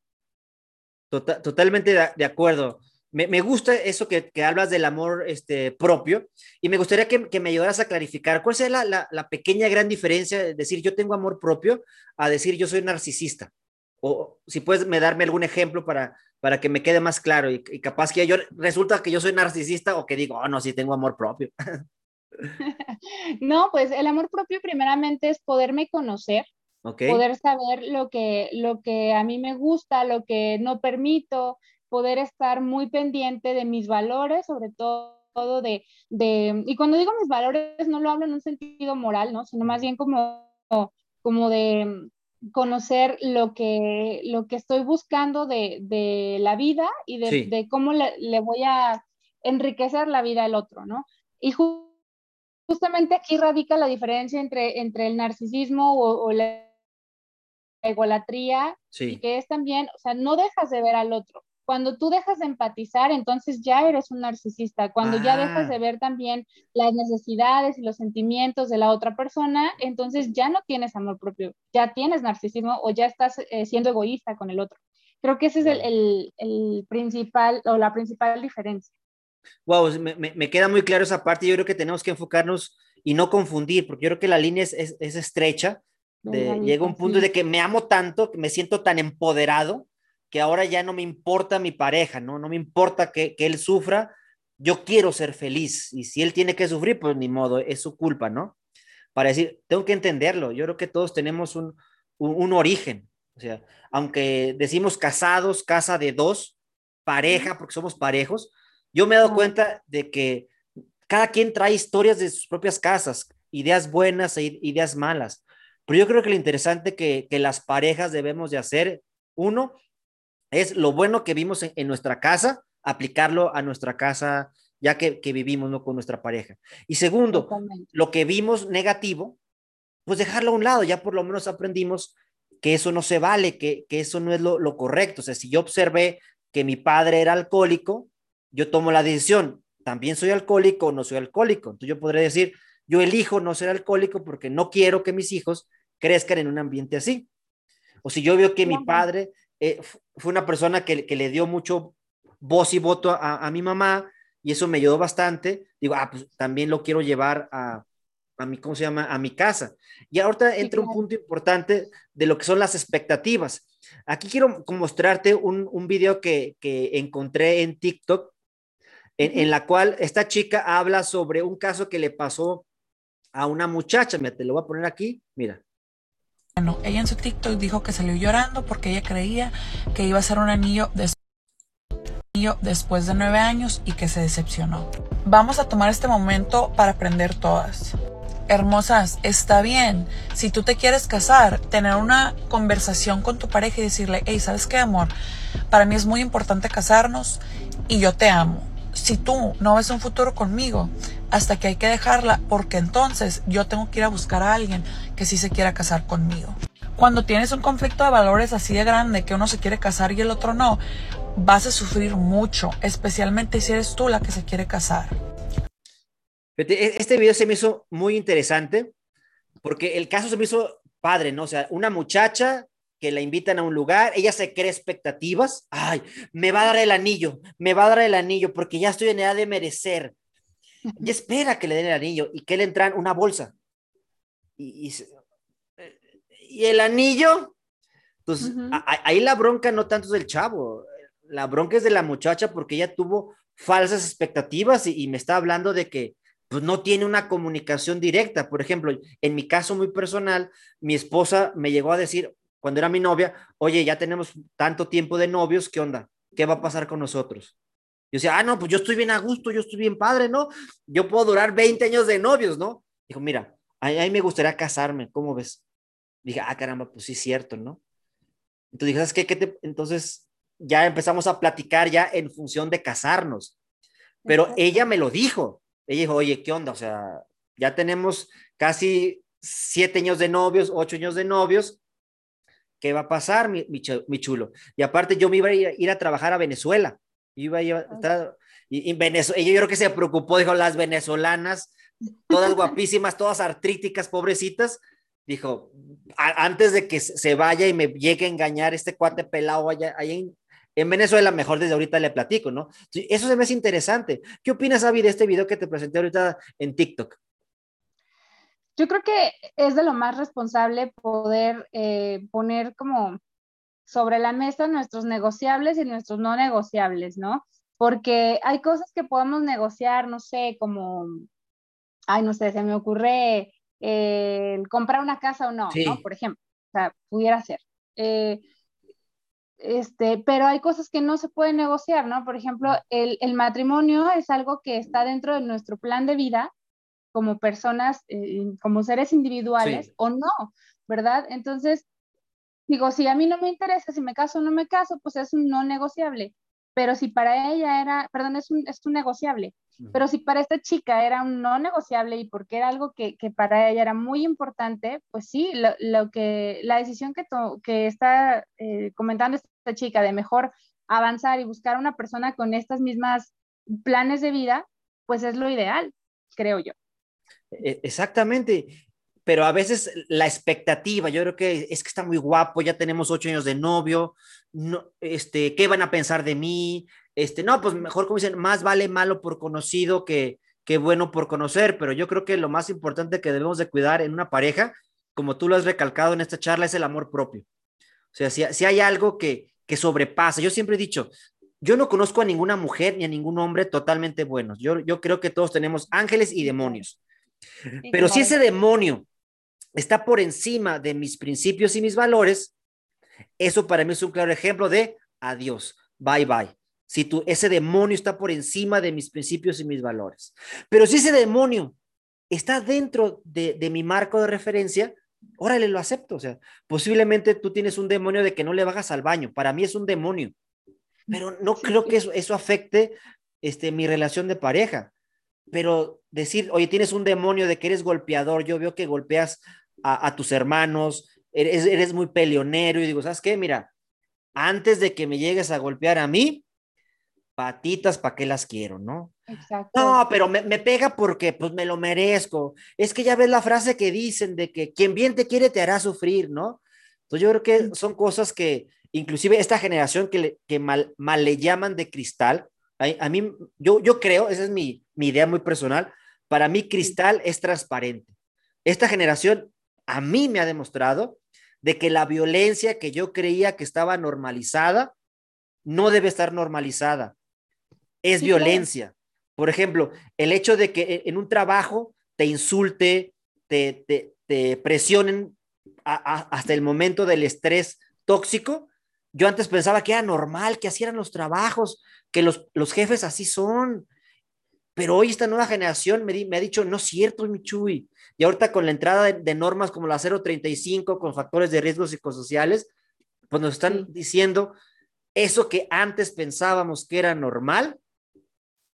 Tota-, totalmente de, acuerdo. Me, gusta eso que, hablas del amor este, propio y me gustaría que, me ayudaras a clarificar cuál es la, pequeña gran diferencia de decir yo tengo amor propio a decir yo soy narcisista. O si puedes me darme algún ejemplo para, para que me quede más claro y, capaz que yo resulta que yo soy narcisista o que digo, oh no, sí tengo amor propio. no, pues el amor propio primeramente es poderme conocer, poder saber lo que, lo que a mí me gusta, lo que no permito, poder estar muy pendiente de mis valores, sobre todo de, de, y cuando digo mis valores no lo hablo en un sentido moral, ¿no? Sino más bien como, como de conocer lo que, lo que estoy buscando de, de la vida y de, de cómo le, le, voy a enriquecer la vida al otro, ¿no? Y justamente aquí radica la diferencia entre, entre el narcisismo o, la egolatría, y que es también, o sea, no dejas de ver al otro. Cuando tú dejas de empatizar, entonces ya eres un narcisista. Cuando ya dejas de ah. ver también las necesidades y los sentimientos de la otra persona, entonces ya no tienes amor propio, ya tienes narcisismo o ya estás eh, siendo egoísta con el otro. Creo que ese es el, el principal o la principal diferencia. Wow, me, queda muy claro esa parte. Yo creo que tenemos que enfocarnos y no confundir, porque yo creo que la línea es, es, estrecha. llega un punto de que me amo tanto, que me siento tan empoderado, que ahora ya no me importa mi pareja, ¿no? No me importa que, que él sufra, yo quiero ser feliz. Y si él tiene que sufrir, pues ni modo, es su culpa, ¿no? Para decir, tengo que entenderlo. Yo creo que todos tenemos un, un, un origen. O sea, aunque decimos casados, casa de dos, pareja, porque somos parejos, yo me he dado cuenta de que cada quien trae historias de sus propias casas, ideas buenas e ideas malas. Pero yo creo que lo interesante que, que las parejas debemos de hacer, uno, es lo bueno que vimos en, nuestra casa, aplicarlo a nuestra casa ya que, que vivimos ¿no? con nuestra pareja. Y segundo, lo que vimos negativo, pues dejarlo a un lado, ya por lo menos aprendimos que eso no se vale, que, que eso no es lo, lo correcto. O sea, si yo observé que mi padre era alcohólico, yo tomo la decisión, también soy alcohólico o no soy alcohólico. Entonces yo podría decir, yo elijo no ser alcohólico porque no quiero que mis hijos crezcan en un ambiente así. O si yo veo que mi padre eh, fue una persona que, le dio mucho voz y voto a, mi mamá y eso me ayudó bastante, digo, ah, pues también lo quiero llevar a, a mi, ¿cómo se llama? A mi casa. Y ahorita entra un punto importante de lo que son las expectativas. Aquí quiero mostrarte un, un video que, que encontré en TikTok en, la cual esta chica habla sobre un caso que le pasó a una muchacha. Mira, te lo voy a poner aquí. Mira. Bueno, ella en su TikTok dijo que salió llorando porque ella creía que iba a ser un anillo, anillo después de nueve años y que se decepcionó. Vamos a tomar este momento para aprender todas. Hermosas, está bien. Si tú te quieres casar, tener una conversación con tu pareja y decirle, hey, ¿sabes qué, amor? Para mí es muy importante casarnos y yo te amo si tú no ves un futuro conmigo, hasta que hay que dejarla, porque entonces yo tengo que ir a buscar a alguien que sí se quiera casar conmigo. Cuando tienes un conflicto de valores así de grande, que uno se quiere casar y el otro no, vas a sufrir mucho, especialmente si eres tú la que se quiere casar. E-, este video se me hizo muy interesante porque el caso se me hizo padre, ¿no? O sea, una muchacha que la invitan a un lugar, ella se cree expectativas, ay, me va a dar el anillo, me va a dar el anillo porque ya estoy en edad de merecer. Y espera que le den el anillo y que le entran una bolsa. Y, y, el anillo, pues ahí la bronca no tanto es del chavo, la bronca es de la muchacha porque ella tuvo falsas expectativas y, y me está hablando de que pues no tiene una comunicación directa. Por ejemplo, en mi caso muy personal, mi esposa me llegó a decir, cuando era mi novia, oye, ya tenemos tanto tiempo de novios, ¿qué onda? ¿Qué va a pasar con nosotros? Yo decía, ah, no, pues yo estoy bien a gusto, yo estoy bien padre, ¿no? Yo puedo durar 20 años de novios, ¿no? Dijo, mira, a mí me gustaría casarme, ¿cómo ves? Dije, ah, caramba, pues sí es cierto, ¿no? Entonces dije, ¿sabes qué? ¿Qué te... Entonces ya empezamos a platicar ya en función de casarnos. Pero ella me lo dijo. Ella dijo, oye, ¿qué onda? O sea, ya tenemos casi siete años de novios, ocho años de novios, ¿qué va a pasar, mi, mi, chulo? Y aparte yo me iba a ir, a trabajar a Venezuela. Iba a estar, y, Venezuela, ella yo creo que se preocupó, dijo, las venezolanas, todas guapísimas, todas artríticas, pobrecitas, dijo, antes de que se vaya y me llegue a engañar este cuate pelado allá, allá En Venezuela, mejor desde ahorita le platico, ¿no? Eso se me hace interesante. ¿Qué opinas, Avi, de este video que te presenté ahorita en TikTok? Yo creo que es de lo más responsable poder eh, poner como sobre la mesa nuestros negociables y nuestros no negociables, ¿no? Porque hay cosas que podemos negociar, no sé, como, ay, no sé, se me ocurre eh, comprar una casa o no, ¿no? Por ejemplo, o sea, pudiera ser. Eh, este, pero hay cosas que no se pueden negociar, ¿no? Por ejemplo, el, el matrimonio es algo que está dentro de nuestro plan de vida como personas, eh, como seres individuales o no, ¿verdad? Entonces, digo, si a mí no me interesa, si me caso o no me caso, pues es un no negociable. Pero si para ella era, perdón, es un, es un negociable. Pero si para esta chica era un no negociable y porque era algo que, que para ella era muy importante, pues sí, lo, lo que, la decisión que, que está eh, comentando esta chica de mejor avanzar y buscar una persona con estas mismas planes de vida, pues es lo ideal, creo yo. E, exactamente, pero a veces la expectativa, yo creo que es que está muy guapo, ya tenemos ocho años de novio, no, este, ¿qué van a pensar de mí? Este, no, pues mejor como dicen, más vale malo por conocido que, que bueno por conocer, pero yo creo que lo más importante que debemos de cuidar en una pareja, como tú lo has recalcado en esta charla, es el amor propio. O sea, si, si hay algo que, que sobrepasa, yo siempre he dicho, yo no conozco a ninguna mujer ni a ningún hombre totalmente buenos. Yo, yo creo que todos tenemos ángeles y demonios. Pero si ese demonio está por encima de mis principios y mis valores, eso para mí es un claro ejemplo de adiós, bye bye. Si tú, ese demonio está por encima de mis principios y mis valores. Pero si ese demonio está dentro de, mi marco de referencia, órale, lo acepto. O sea, posiblemente tú tienes un demonio de que no le bajas al baño. Para mí es un demonio. Pero no creo que eso, eso afecte este, mi relación de pareja pero decir, oye, tienes un demonio de que eres golpeador, yo veo que golpeas a, tus hermanos, eres, eres, muy peleonero y digo, ¿sabes qué? Mira, antes de que me llegues a golpear a mí, patitas, ¿para qué las quiero, no? Exacto. No, pero me, me, pega porque pues me lo merezco. Es que ya ves la frase que dicen de que quien bien te quiere te hará sufrir, ¿no? Entonces yo creo que son cosas que inclusive esta generación que, que mal, mal le llaman de cristal, a, mí, yo, yo creo, esa es mi, mi idea muy personal, para mí Cristal es transparente. Esta generación a mí me ha demostrado de que la violencia que yo creía que estaba normalizada no debe estar normalizada. Es violencia. Por ejemplo, el hecho de que e, en un trabajo te insulte, te, te, presionen hasta el momento del estrés tóxico, yo antes pensaba que era normal, que así eran los trabajos, que los, los jefes así son. Pero hoy esta nueva generación me, me ha dicho, no es cierto, mi Chuy. Y ahorita con la entrada de, normas como la 035, con factores de riesgo psicosociales, pues nos están diciendo, eso que antes pensábamos que era normal,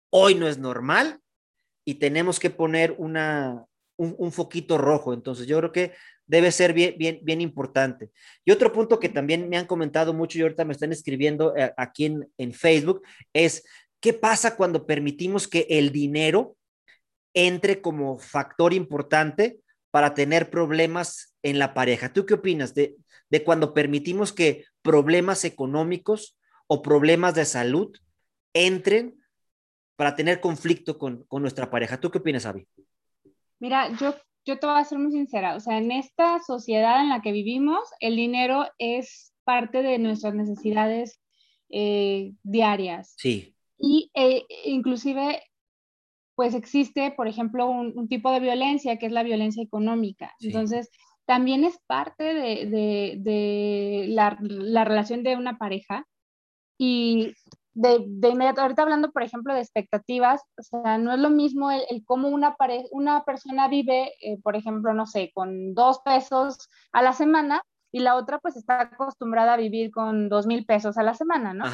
hoy no es normal y tenemos que poner una, un, un, foquito rojo. Entonces, yo creo que debe ser bien, bien, bien importante. Y otro punto que también me han comentado mucho y ahorita me están escribiendo eh, aquí en, en Facebook es, ¿qué pasa cuando permitimos que el dinero entre como factor importante para tener problemas en la pareja? ¿Tú qué opinas de, de cuando permitimos que problemas económicos o problemas de salud entren para tener conflicto con, con nuestra pareja? ¿Tú qué opinas, Avi? Mira, yo yo te voy a ser muy sincera, o sea, en esta sociedad en la que vivimos, el dinero es parte de nuestras necesidades eh, diarias. Sí. Y eh, inclusive, pues existe, por ejemplo, un, tipo de violencia que es la violencia económica. Entonces, también es parte de, la, la, relación de una pareja. Y de, de, inmediato, ahorita hablando, por ejemplo, de expectativas, o sea, no es lo mismo el, el cómo una, una persona vive, eh, por ejemplo, no sé, con dos pesos a la semana y la otra pues está acostumbrada a vivir con dos mil pesos a la semana, ¿no?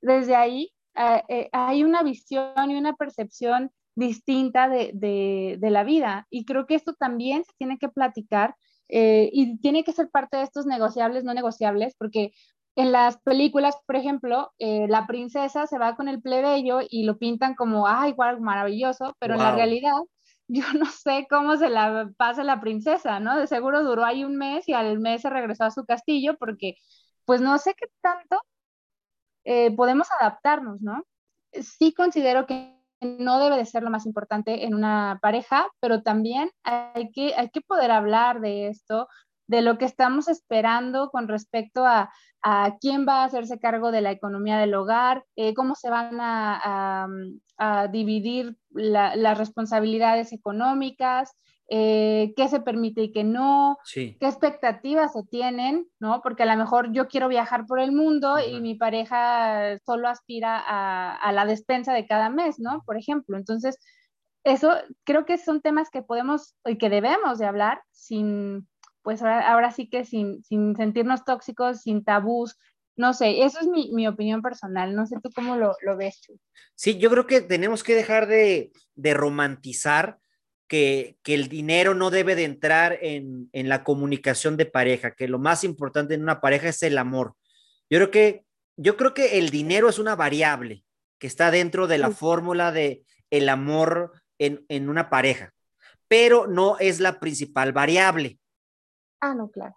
Desde ahí eh, eh, hay una visión y una percepción distinta de, de, de, la vida y creo que esto también se tiene que platicar y tiene que ser parte de estos negociables, no negociables, porque en las películas, por ejemplo, eh, la princesa se va con el plebeyo y lo pintan como, ay, igual maravilloso, pero en la realidad yo no sé cómo se la pasa la princesa, ¿no? De seguro duró ahí un mes y al mes se regresó a su castillo porque, pues no sé qué tanto eh, podemos adaptarnos, ¿no? Sí considero que no debe de ser lo más importante en una pareja, pero también hay que, hay que poder hablar de esto, de lo que estamos esperando con respecto a, quién va a hacerse cargo de la economía del hogar, eh, cómo se van a, dividir las responsabilidades económicas, eh, qué se permite y qué no, qué expectativas se tienen, ¿no? Porque a lo mejor yo quiero viajar por el mundo y mi pareja solo aspira a, la despensa de cada mes, ¿no? Por ejemplo. Entonces, eso creo que son temas que podemos y que debemos de hablar sin, pues ahora, sí que sin, sentirnos tóxicos, sin tabús, no sé, eso es mi, opinión personal, no sé tú cómo lo, ves. Sí, yo creo que tenemos que dejar de, romantizar que, el dinero no debe de entrar en, la comunicación de pareja, que lo más importante en una pareja es el amor. Yo creo que, yo creo que el dinero es una variable que está dentro de la fórmula de el amor en, en una pareja, pero no es la principal variable. Ah, no, claro.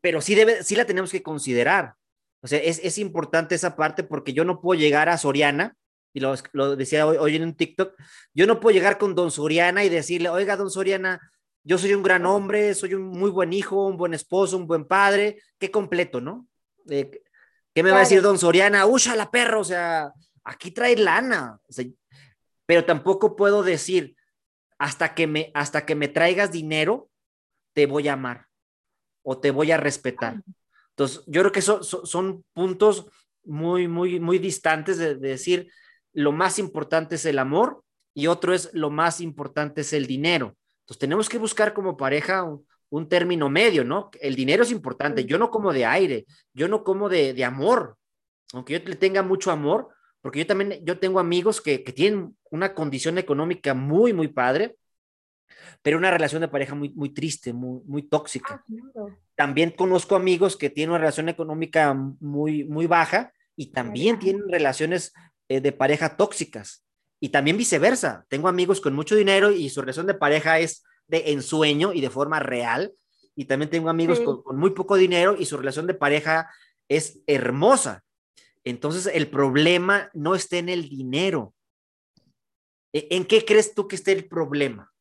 Pero sí, debe, sí la tenemos que considerar. O sea, es, importante esa parte porque yo no puedo llegar a Soriana, y lo, decía hoy, en un TikTok, yo no puedo llegar con don Soriana y decirle, oiga, don Soriana, yo soy un gran hombre, soy un muy buen hijo, un buen esposo, un buen padre, qué completo, ¿no? ¿Qué me va a decir don Soriana? ¡Usha la perro! O sea, aquí trae lana. pero tampoco puedo decir, hasta que, me, hasta que me traigas dinero, te voy a amar o te voy a respetar. Entonces, yo creo que eso, son puntos muy, muy, muy distantes de, decir, lo más importante es el amor y otro es lo más importante es el dinero. Entonces, tenemos que buscar como pareja un, término medio, ¿no? El dinero es importante, yo no como de aire, yo no como de, de amor, aunque yo le tenga mucho amor, porque yo también, yo tengo amigos que, que tienen una condición económica muy, muy padre, pero una relación de pareja muy, muy triste, muy, muy tóxica. Ah, también conozco amigos que tienen una relación económica muy, muy baja y también tienen relaciones eh, de pareja tóxicas. Y también viceversa. Tengo amigos con mucho dinero y su relación de pareja es de ensueño y de forma real. Y también tengo amigos con, con muy poco dinero y su relación de pareja es hermosa. Entonces, el problema no está en el dinero. ¿E, ¿En qué crees tú que esté el problema?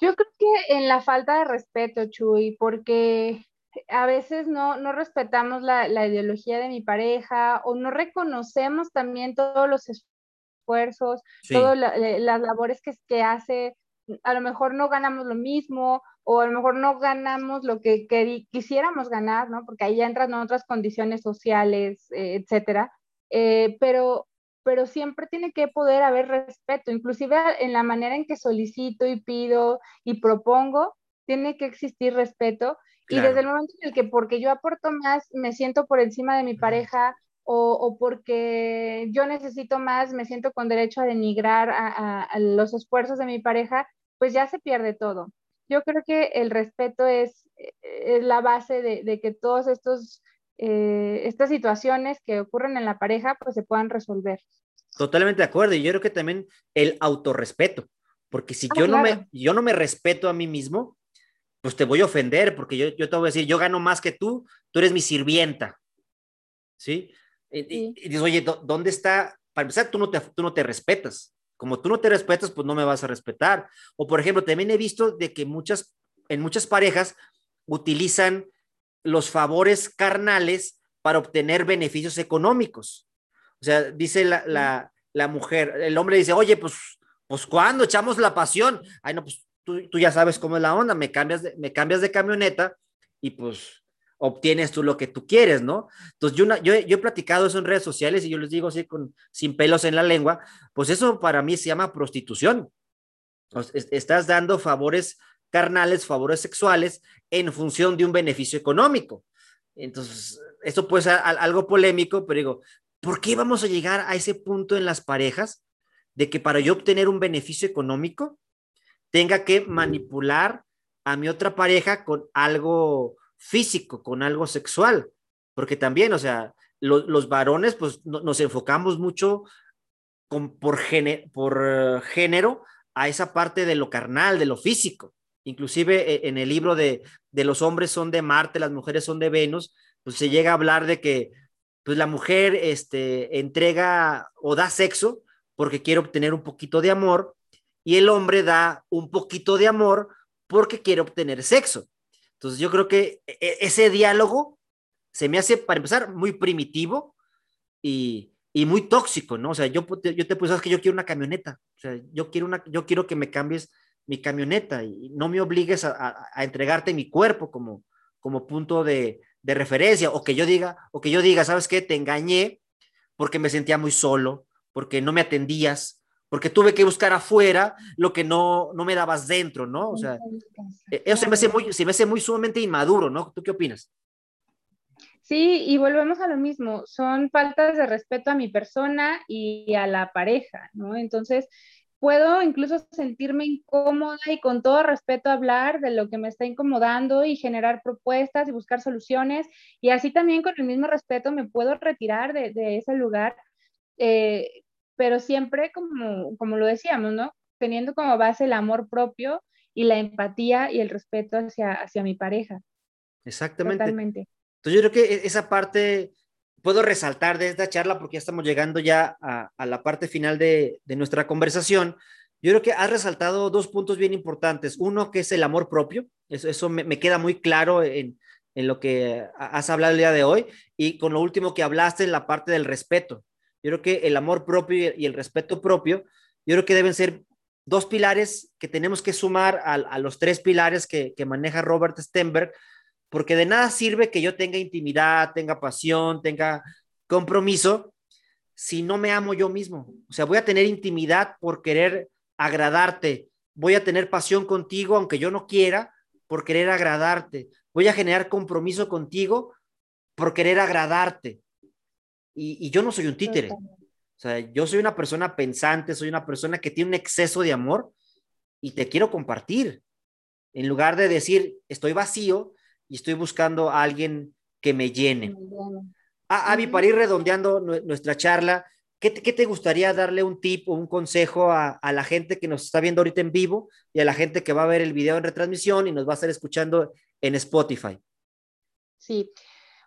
Yo creo que en la falta de respeto, Chuy, porque a veces no, no respetamos la, ideología de mi pareja o no reconocemos también todos los esfuerzos, todas las labores que, que hace. A lo mejor no ganamos lo mismo o a lo mejor no ganamos lo que, quisiéramos ganar, ¿no? Porque ahí ya entran otras condiciones sociales, eh, etcétera. Eh, pero pero siempre tiene que poder haber respeto, inclusive en la manera en que solicito y pido y propongo, tiene que existir respeto. Y desde el momento en el que porque yo aporto más, me siento por encima de mi pareja o, porque yo necesito más, me siento con derecho a denigrar a, los esfuerzos de mi pareja, pues ya se pierde todo. Yo creo que el respeto es, es la base de, de que todos estos eh, estas situaciones que ocurren en la pareja pues se puedan resolver. Totalmente de acuerdo. Y yo creo que también el autorrespeto, porque si ah, yo, no me, yo no me respeto a mí mismo, pues te voy a ofender, porque yo, yo te voy a decir, yo gano más que tú, tú eres mi sirvienta. ¿Sí? Y, dices, oye, ¿dónde está? Para empezar, tú no, te, tú no te respetas. Como tú no te respetas, pues no me vas a respetar. O, por ejemplo, también he visto de que muchas, en muchas parejas utilizan los favores carnales para obtener beneficios económicos. O sea, dice la, mujer, el hombre dice, oye, pues, pues ¿cuándo echamos la pasión? Ay, no, pues tú, ya sabes cómo es la onda, me cambias, de, me cambias de camioneta y pues obtienes tú lo que tú quieres, ¿no? Entonces, yo, yo, yo, he platicado eso en redes sociales y yo les digo así, con, sin pelos en la lengua, pues eso para mí se llama prostitución. estás dando favores carnales, favores sexuales en función de un beneficio económico. Entonces, esto puede ser algo polémico, pero digo, ¿por qué vamos a llegar a ese punto en las parejas de que para yo obtener un beneficio económico tenga que manipular a mi otra pareja con algo físico, con algo sexual? Porque también, o sea, los varones, pues nos enfocamos mucho con, por, por eh, género a esa parte de lo carnal, de lo físico. Inclusive eh, en el libro de, los hombres son de Marte, las mujeres son de Venus, pues se llega a hablar de que pues la mujer este, entrega o da sexo porque quiere obtener un poquito de amor y el hombre da un poquito de amor porque quiere obtener sexo. Entonces yo creo que e, e, ese diálogo se me hace, para empezar, muy primitivo y, y muy tóxico, ¿no? O sea, yo, yo te puse, que yo quiero una camioneta, o sea, yo quiero, una, yo quiero que me cambies mi camioneta y no me obligues a, entregarte mi cuerpo como, como punto de, de, referencia o que yo diga, o que yo diga, ¿sabes qué? Te engañé porque me sentía muy solo, porque no me atendías, porque tuve que buscar afuera lo que no, no me dabas dentro, ¿no? O sea, e, eso se me hace muy, se me hace muy sumamente inmaduro, ¿no? ¿Tú qué opinas? Sí, y volvemos a lo mismo, son faltas de respeto a mi persona y a la pareja, ¿no? Entonces, puedo incluso sentirme incómoda y con todo respeto hablar de lo que me está incomodando y generar propuestas y buscar soluciones. Y así también con el mismo respeto me puedo retirar de, ese lugar, eh, pero siempre como, como lo decíamos, ¿no? Teniendo como base el amor propio y la empatía y el respeto hacia, hacia mi pareja. Exactamente. Totalmente. Entonces yo creo que e-, esa parte puedo resaltar de esta charla porque ya estamos llegando ya a, la parte final de, nuestra conversación. Yo creo que has resaltado dos puntos bien importantes. Uno que es el amor propio. Eso, eso me, queda muy claro en, lo que has hablado el día de hoy. Y con lo último que hablaste, en la parte del respeto. Yo creo que el amor propio y el respeto propio, yo creo que deben ser dos pilares que tenemos que sumar a, los tres pilares que, que maneja Robert Stenberg porque de nada sirve que yo tenga intimidad, tenga pasión, tenga compromiso, si no me amo yo mismo. O sea, voy a tener intimidad por querer agradarte, voy a tener pasión contigo, aunque yo no quiera, por querer agradarte, voy a generar compromiso contigo por querer agradarte. Y, yo no soy un títere. O sea, yo soy una persona pensante, soy una persona que tiene un exceso de amor y te quiero compartir. En lugar de decir, estoy vacío, y estoy buscando a alguien que me llene. Ah, Avi, para ir redondeando nuestra charla, ¿qué te, gustaría darle un tip o un consejo a, a, la gente que nos está viendo ahorita en vivo y a la gente que va a ver el video en retransmisión y nos va a estar escuchando en Spotify? Sí,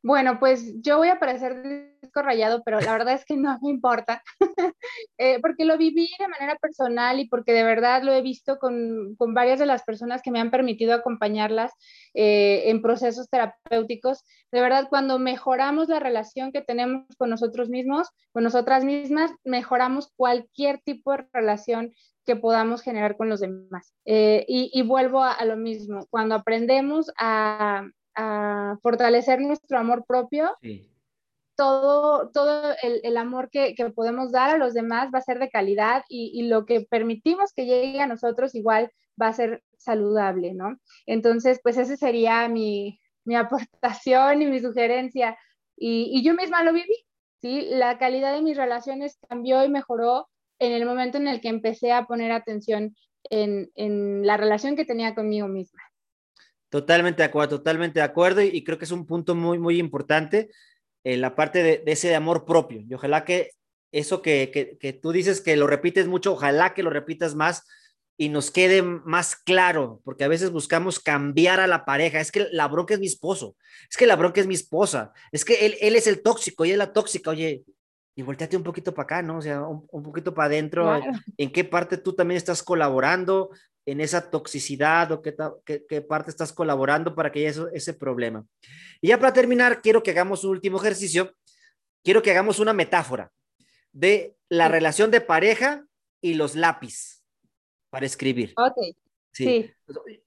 bueno, pues yo voy a parecer disco rayado, pero la verdad es que no me importa, eh, porque lo viví de manera personal y porque de verdad lo he visto con, con varias de las personas que me han permitido acompañarlas eh, en procesos terapéuticos. De verdad, cuando mejoramos la relación que tenemos con nosotros mismos, con nosotras mismas, mejoramos cualquier tipo de relación que podamos generar con los demás. Eh, y, vuelvo a lo mismo, cuando aprendemos a a fortalecer nuestro amor propio, todo, todo el, amor que, podemos dar a los demás va a ser de calidad y, lo que permitimos que llegue a nosotros igual va a ser saludable, ¿no? Entonces, pues esa sería mi, aportación y mi sugerencia. Y, yo misma lo viví, ¿sí? La calidad de mis relaciones cambió y mejoró en el momento en el que empecé a poner atención en, en la relación que tenía conmigo misma. Totalmente de acuerdo, totalmente de acuerdo y, creo que es un punto muy, muy importante en la parte de, ese amor propio. Y ojalá que eso que, que, tú dices que lo repites mucho, ojalá que lo repitas más y nos quede más claro, porque a veces buscamos cambiar a la pareja. Es que la bronca es mi esposo, es que la bronca es mi esposa, es que él, él es el tóxico y es la tóxica. Oye, y volteate un poquito para acá, ¿no? O sea, un, poquito para adentro. ¿En qué parte tú también estás colaborando? En esa toxicidad o qué, qué, parte estás colaborando para que haya eso, ese problema. Y ya para terminar, quiero que hagamos un último ejercicio. Quiero que hagamos una metáfora de la relación de pareja y los lápiz para escribir. Ok. Sí.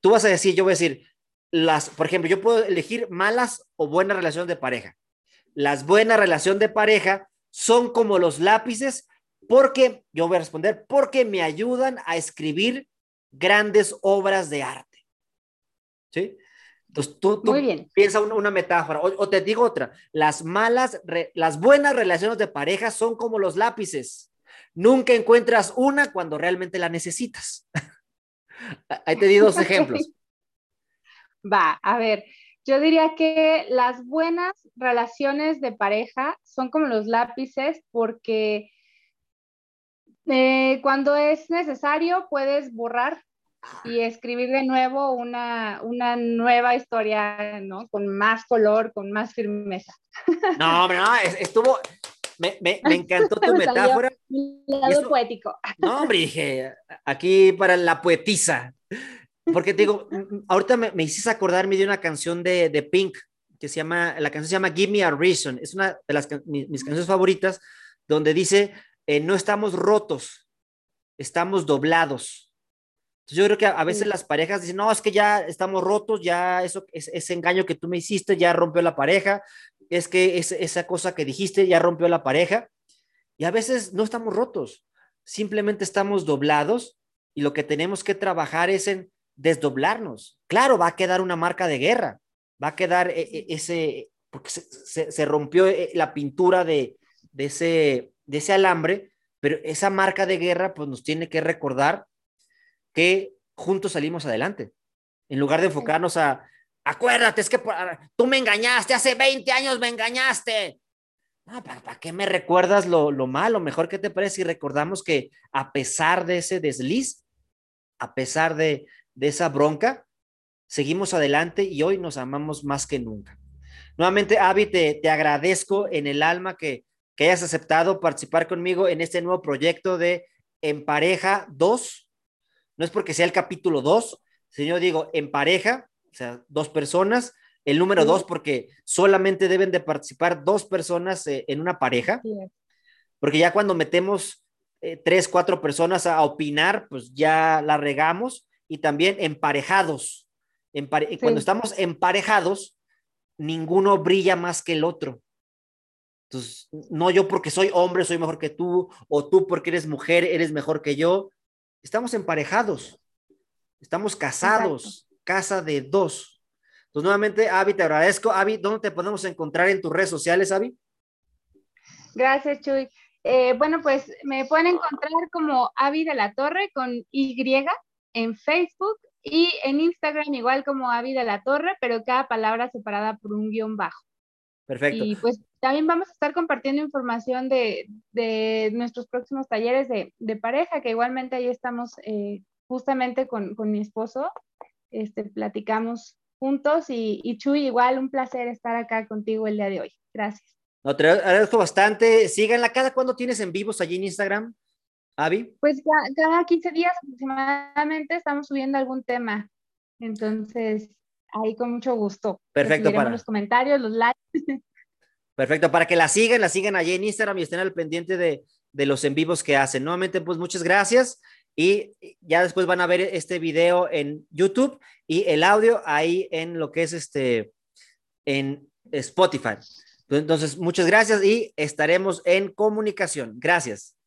Tú vas a decir, yo voy a decir, las, por ejemplo, yo puedo elegir malas o buenas relaciones de pareja. Las buenas relaciones de pareja son como los lápices porque, yo voy a responder, porque me ayudan a escribir grandes obras de arte. ¿Sí? Entonces tú, tú piensa una, metáfora, o, te digo otra, las malas, las buenas relaciones de pareja son como los lápices. Nunca encuentras una cuando realmente la necesitas. Ahí te di dos ejemplos. Va, a ver, yo diría que las buenas relaciones de pareja son como los lápices porque eh, cuando es necesario puedes borrar y escribir de nuevo una, una nueva historia, ¿no? Con más color, con más firmeza. No, no, estuvo, me, me, me encantó tu metáfora. Lado poético. No, hombre, dije, aquí para la poetisa. Porque te digo, ahorita me, me hiciste acordarme de una canción de, de, Pink, que se llama, la canción se llama Give Me a Reason. Es una de las, mis, mis canciones favoritas, donde dice, eh, no estamos rotos, estamos doblados. Entonces, yo creo que a, veces las parejas dicen, no, es que ya estamos rotos, ya eso, ese engaño que tú me hiciste ya rompió la pareja, es que esa cosa que dijiste ya rompió la pareja. Y a veces no estamos rotos, simplemente estamos doblados y lo que tenemos que trabajar es en desdoblarnos. Claro, va a quedar una marca de guerra, va a quedar e, e, ese, porque se, rompió eh, la pintura de, de, ese, de ese alambre, pero esa marca de guerra pues nos tiene que recordar que juntos salimos adelante. En lugar de enfocarnos a, acuérdate, es que tú me engañaste, hace 20 años me engañaste. ¿para, qué me recuerdas lo, lo malo? Mejor que te parece si recordamos que a pesar de ese desliz, a pesar de, de esa bronca, seguimos adelante y hoy nos amamos más que nunca. Nuevamente, Avi, te, te agradezco en el alma que, que hayas aceptado participar conmigo en este nuevo proyecto de En Pareja 2 no es porque sea el capítulo 2, sino digo, en pareja, o sea, dos personas. El número dos, porque solamente deben de participar dos personas eh, en una pareja. Porque ya cuando metemos eh, tres, cuatro personas a, opinar, pues ya la regamos. Y también emparejados. Cuando estamos emparejados, ninguno brilla más que el otro. Entonces, no yo porque soy hombre soy mejor que tú, o tú porque eres mujer eres mejor que yo estamos emparejados, estamos casados, casa de dos. Entonces, nuevamente, Avi, te agradezco. Avi, ¿dónde te podemos encontrar en tus redes sociales, Avi? Gracias, Chuy. Eh, bueno, pues me pueden encontrar como Avi de la Torre con Y en Facebook y en Instagram igual como Avi de la Torre, pero cada palabra separada por un guion bajo. Perfecto. Y pues también vamos a estar compartiendo información de, de nuestros próximos talleres de, de, pareja, que igualmente ahí estamos eh, justamente con, con, mi esposo, este, platicamos juntos y, y, Chuy, igual un placer estar acá contigo el día de hoy. Gracias. No, te agradezco bastante. Síganla. ¿Cada cuándo tienes en vivos allí en Instagram, Avi? Pues cada, cada 15 días aproximadamente estamos subiendo algún tema. Entonces, ahí con mucho gusto. Perfecto. Para los comentarios, los likes. Perfecto, para que la sigan, la sigan allí en Instagram y estén al pendiente de, de los en vivos que hacen. Nuevamente, pues muchas gracias y ya después van a ver este video en YouTube y el audio ahí en lo que es este, en Spotify. Entonces, muchas gracias y estaremos en comunicación. Gracias.